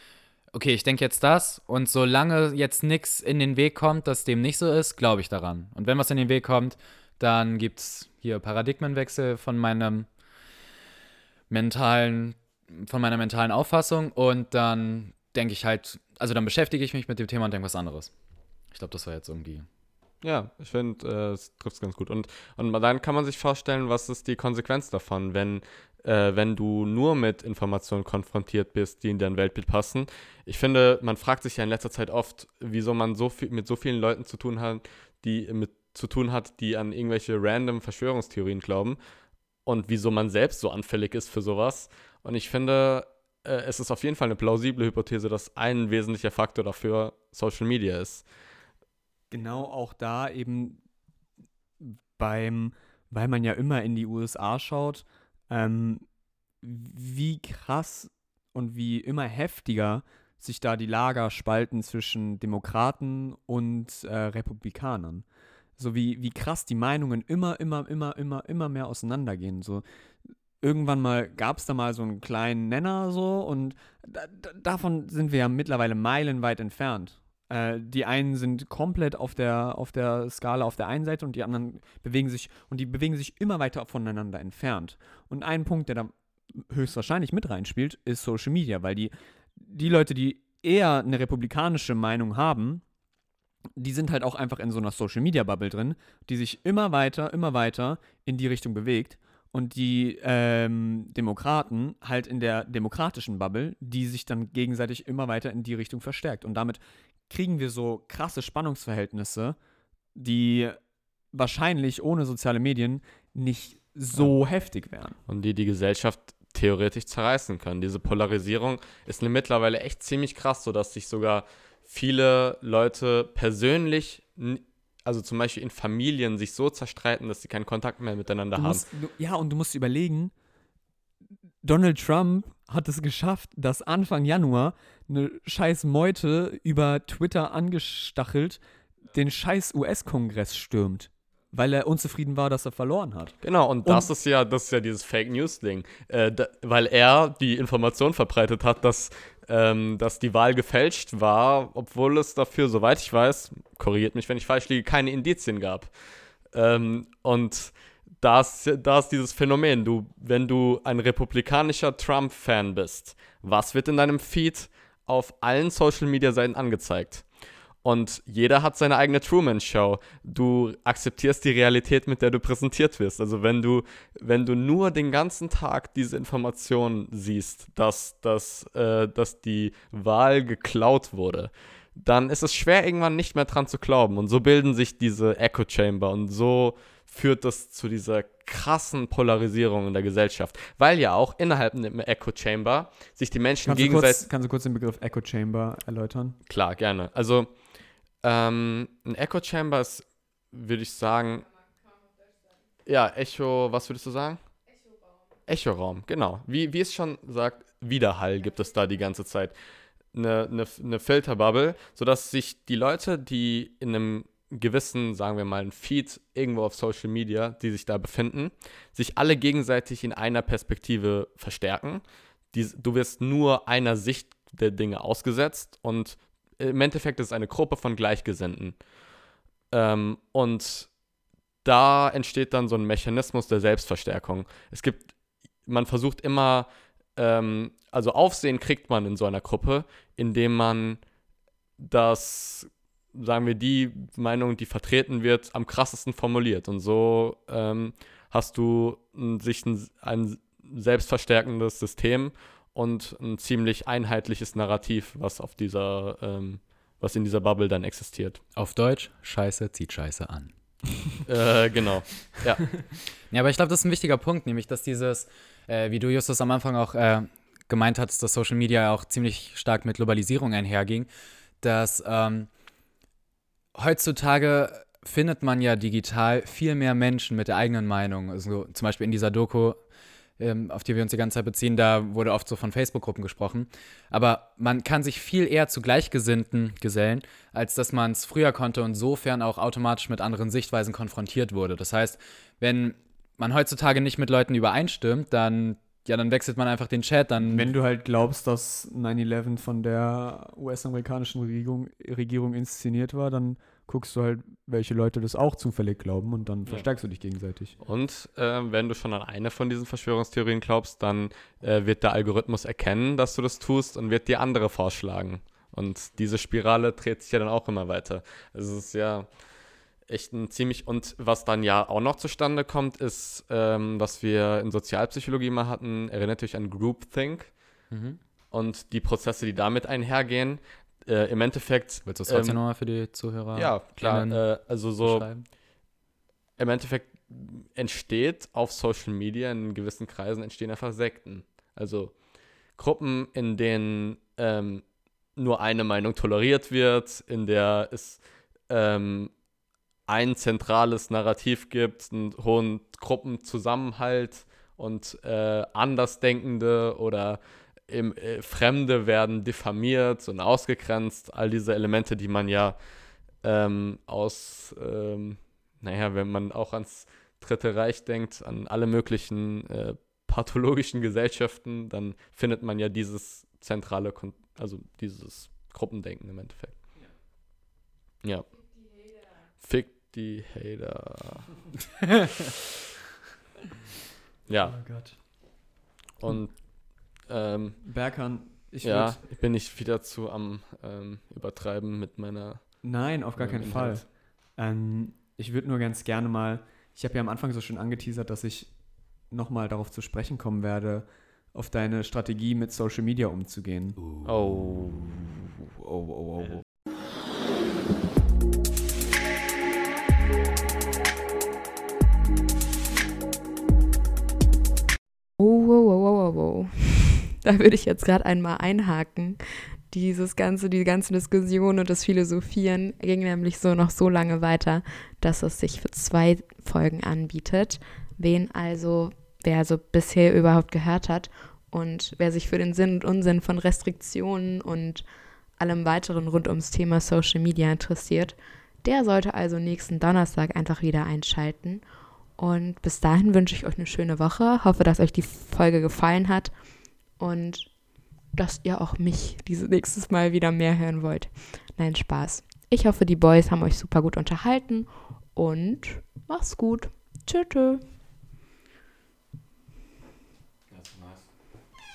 okay, ich denke jetzt das und solange jetzt nichts in den Weg kommt, dass dem nicht so ist, glaube ich daran. Und wenn was in den Weg kommt, dann gibt es hier Paradigmenwechsel von meinem mentalen, von meiner mentalen Auffassung und dann denke ich halt, also dann beschäftige ich mich mit dem Thema und denke was anderes. Ich glaube, das war jetzt irgendwie. Ja, ich finde, äh, es trifft es ganz gut. Und, und dann kann man sich vorstellen, was ist die Konsequenz davon, wenn, äh, wenn du nur mit Informationen konfrontiert bist, die in dein Weltbild passen. Ich finde, man fragt sich ja in letzter Zeit oft, wieso man so viel, mit so vielen Leuten zu tun hat, die mit zu tun hat, die an irgendwelche random Verschwörungstheorien glauben und wieso man selbst so anfällig ist für sowas. Und ich finde, äh, es ist auf jeden Fall eine plausible Hypothese, dass ein wesentlicher Faktor dafür Social Media ist. Genau auch da eben beim, weil man ja immer in die USA schaut, ähm, wie krass und wie immer heftiger sich da die Lager spalten zwischen Demokraten und äh, Republikanern. So wie, wie krass die Meinungen immer, immer, immer, immer, immer mehr auseinandergehen. So irgendwann mal gab es da mal so einen kleinen Nenner so und da, da, davon sind wir ja mittlerweile meilenweit entfernt. Äh, die einen sind komplett auf der, auf der Skala auf der einen Seite und die anderen bewegen sich und die bewegen sich immer weiter voneinander entfernt. Und ein Punkt, der da höchstwahrscheinlich mit reinspielt, ist Social Media, weil die, die Leute, die eher eine republikanische Meinung haben, die sind halt auch einfach in so einer Social Media Bubble drin, die sich immer weiter, immer weiter in die Richtung bewegt. Und die ähm, Demokraten halt in der demokratischen Bubble, die sich dann gegenseitig immer weiter in die Richtung verstärkt. Und damit kriegen wir so krasse Spannungsverhältnisse, die wahrscheinlich ohne soziale Medien nicht so ja. heftig wären. Und die die Gesellschaft theoretisch zerreißen können. Diese Polarisierung ist mittlerweile echt ziemlich krass, sodass sich sogar viele Leute persönlich also zum Beispiel in Familien sich so zerstreiten, dass sie keinen Kontakt mehr miteinander musst, haben. Du, ja, und du musst überlegen, Donald Trump hat es geschafft, dass Anfang Januar eine scheiß Meute über Twitter angestachelt den scheiß US-Kongress stürmt weil er unzufrieden war, dass er verloren hat. Genau, und das und ist ja, das ist ja dieses Fake News-Ding. Äh, weil er die Information verbreitet hat, dass, ähm, dass die Wahl gefälscht war, obwohl es dafür, soweit ich weiß, korrigiert mich, wenn ich falsch liege, keine Indizien gab. Ähm, und da ist, da ist dieses Phänomen, du, wenn du ein republikanischer Trump-Fan bist, was wird in deinem Feed auf allen Social-Media-Seiten angezeigt? Und jeder hat seine eigene Truman-Show. Du akzeptierst die Realität, mit der du präsentiert wirst. Also wenn du, wenn du nur den ganzen Tag diese Information siehst, dass, dass, äh, dass die Wahl geklaut wurde, dann ist es schwer, irgendwann nicht mehr dran zu glauben. Und so bilden sich diese Echo Chamber und so führt das zu dieser krassen Polarisierung in der Gesellschaft. Weil ja auch innerhalb der Echo Chamber sich die Menschen gegenseitig. kannst du kurz den Begriff Echo Chamber erläutern? Klar, gerne. Also ähm, ein Echo Chamber ist, würde ich sagen. Ja, Echo, was würdest du sagen? Echoraum. Echoraum, genau. Wie, wie es schon sagt, Widerhall gibt es da die ganze Zeit. Eine, eine, eine Filterbubble, sodass sich die Leute, die in einem gewissen, sagen wir mal, ein Feed irgendwo auf Social Media, die sich da befinden, sich alle gegenseitig in einer Perspektive verstärken. Du wirst nur einer Sicht der Dinge ausgesetzt und im Endeffekt ist es eine Gruppe von Gleichgesinnten. Ähm, und da entsteht dann so ein Mechanismus der Selbstverstärkung. Es gibt, man versucht immer, ähm, also Aufsehen kriegt man in so einer Gruppe, indem man das, sagen wir, die Meinung, die vertreten wird, am krassesten formuliert. Und so ähm, hast du sich ein, ein selbstverstärkendes System und ein ziemlich einheitliches Narrativ, was auf dieser, ähm, was in dieser Bubble dann existiert. Auf Deutsch, Scheiße zieht Scheiße an. äh, genau. Ja. ja, aber ich glaube, das ist ein wichtiger Punkt, nämlich, dass dieses, äh, wie du Justus am Anfang auch äh, gemeint hattest, dass Social Media auch ziemlich stark mit Globalisierung einherging, dass ähm, heutzutage findet man ja digital viel mehr Menschen mit der eigenen Meinung. Also zum Beispiel in dieser Doku ähm, auf die wir uns die ganze Zeit beziehen, da wurde oft so von Facebook-Gruppen gesprochen. Aber man kann sich viel eher zu Gleichgesinnten gesellen, als dass man es früher konnte und sofern auch automatisch mit anderen Sichtweisen konfrontiert wurde. Das heißt, wenn man heutzutage nicht mit Leuten übereinstimmt, dann ja, dann wechselt man einfach den Chat. Dann Wenn du halt glaubst, dass 9-11 von der US-amerikanischen Regierung, Regierung inszeniert war, dann guckst du halt, welche Leute das auch zufällig glauben und dann verstärkst du dich gegenseitig. Und äh, wenn du schon an eine von diesen Verschwörungstheorien glaubst, dann äh, wird der Algorithmus erkennen, dass du das tust und wird dir andere vorschlagen. Und diese Spirale dreht sich ja dann auch immer weiter. Also es ist ja echt ein ziemlich und was dann ja auch noch zustande kommt, ist, ähm, was wir in Sozialpsychologie mal hatten, erinnert euch an Groupthink mhm. und die Prozesse, die damit einhergehen äh, im Endeffekt. Willst du das trotzdem ähm, nochmal für die Zuhörer? Ja, klar. Äh, also so. Im Endeffekt entsteht auf Social Media in gewissen Kreisen entstehen einfach Sekten. Also Gruppen, in denen ähm, nur eine Meinung toleriert wird, in der es ähm, ein zentrales Narrativ gibt, einen hohen Gruppenzusammenhalt und äh, Andersdenkende oder im, äh, Fremde werden diffamiert und ausgegrenzt. All diese Elemente, die man ja ähm, aus, ähm, naja, wenn man auch ans Dritte Reich denkt, an alle möglichen äh, pathologischen Gesellschaften, dann findet man ja dieses zentrale, Kon also dieses Gruppendenken im Endeffekt. Ja. Fick die Hater. ja. Oh Gott. Und ähm, Berkan, ich ja, würd, ich bin nicht wieder zu am ähm, Übertreiben mit meiner. Nein, auf gar keinen Fall. Inhalt. Ähm, ich würde nur ganz gerne mal, ich habe ja am Anfang so schön angeteasert, dass ich nochmal darauf zu sprechen kommen werde, auf deine Strategie mit Social Media umzugehen. Oh, oh, oh, oh. Oh, wow. Da würde ich jetzt gerade einmal einhaken. Dieses ganze, die ganze Diskussion und das Philosophieren ging nämlich so noch so lange weiter, dass es sich für zwei Folgen anbietet. Wen also, wer also bisher überhaupt gehört hat und wer sich für den Sinn und Unsinn von Restriktionen und allem weiteren rund ums Thema Social Media interessiert, der sollte also nächsten Donnerstag einfach wieder einschalten. Und bis dahin wünsche ich euch eine schöne Woche. Hoffe, dass euch die Folge gefallen hat und dass ihr auch mich dieses nächstes Mal wieder mehr hören wollt. Nein, Spaß. Ich hoffe, die Boys haben euch super gut unterhalten und macht's gut. Tschüss. tschüss.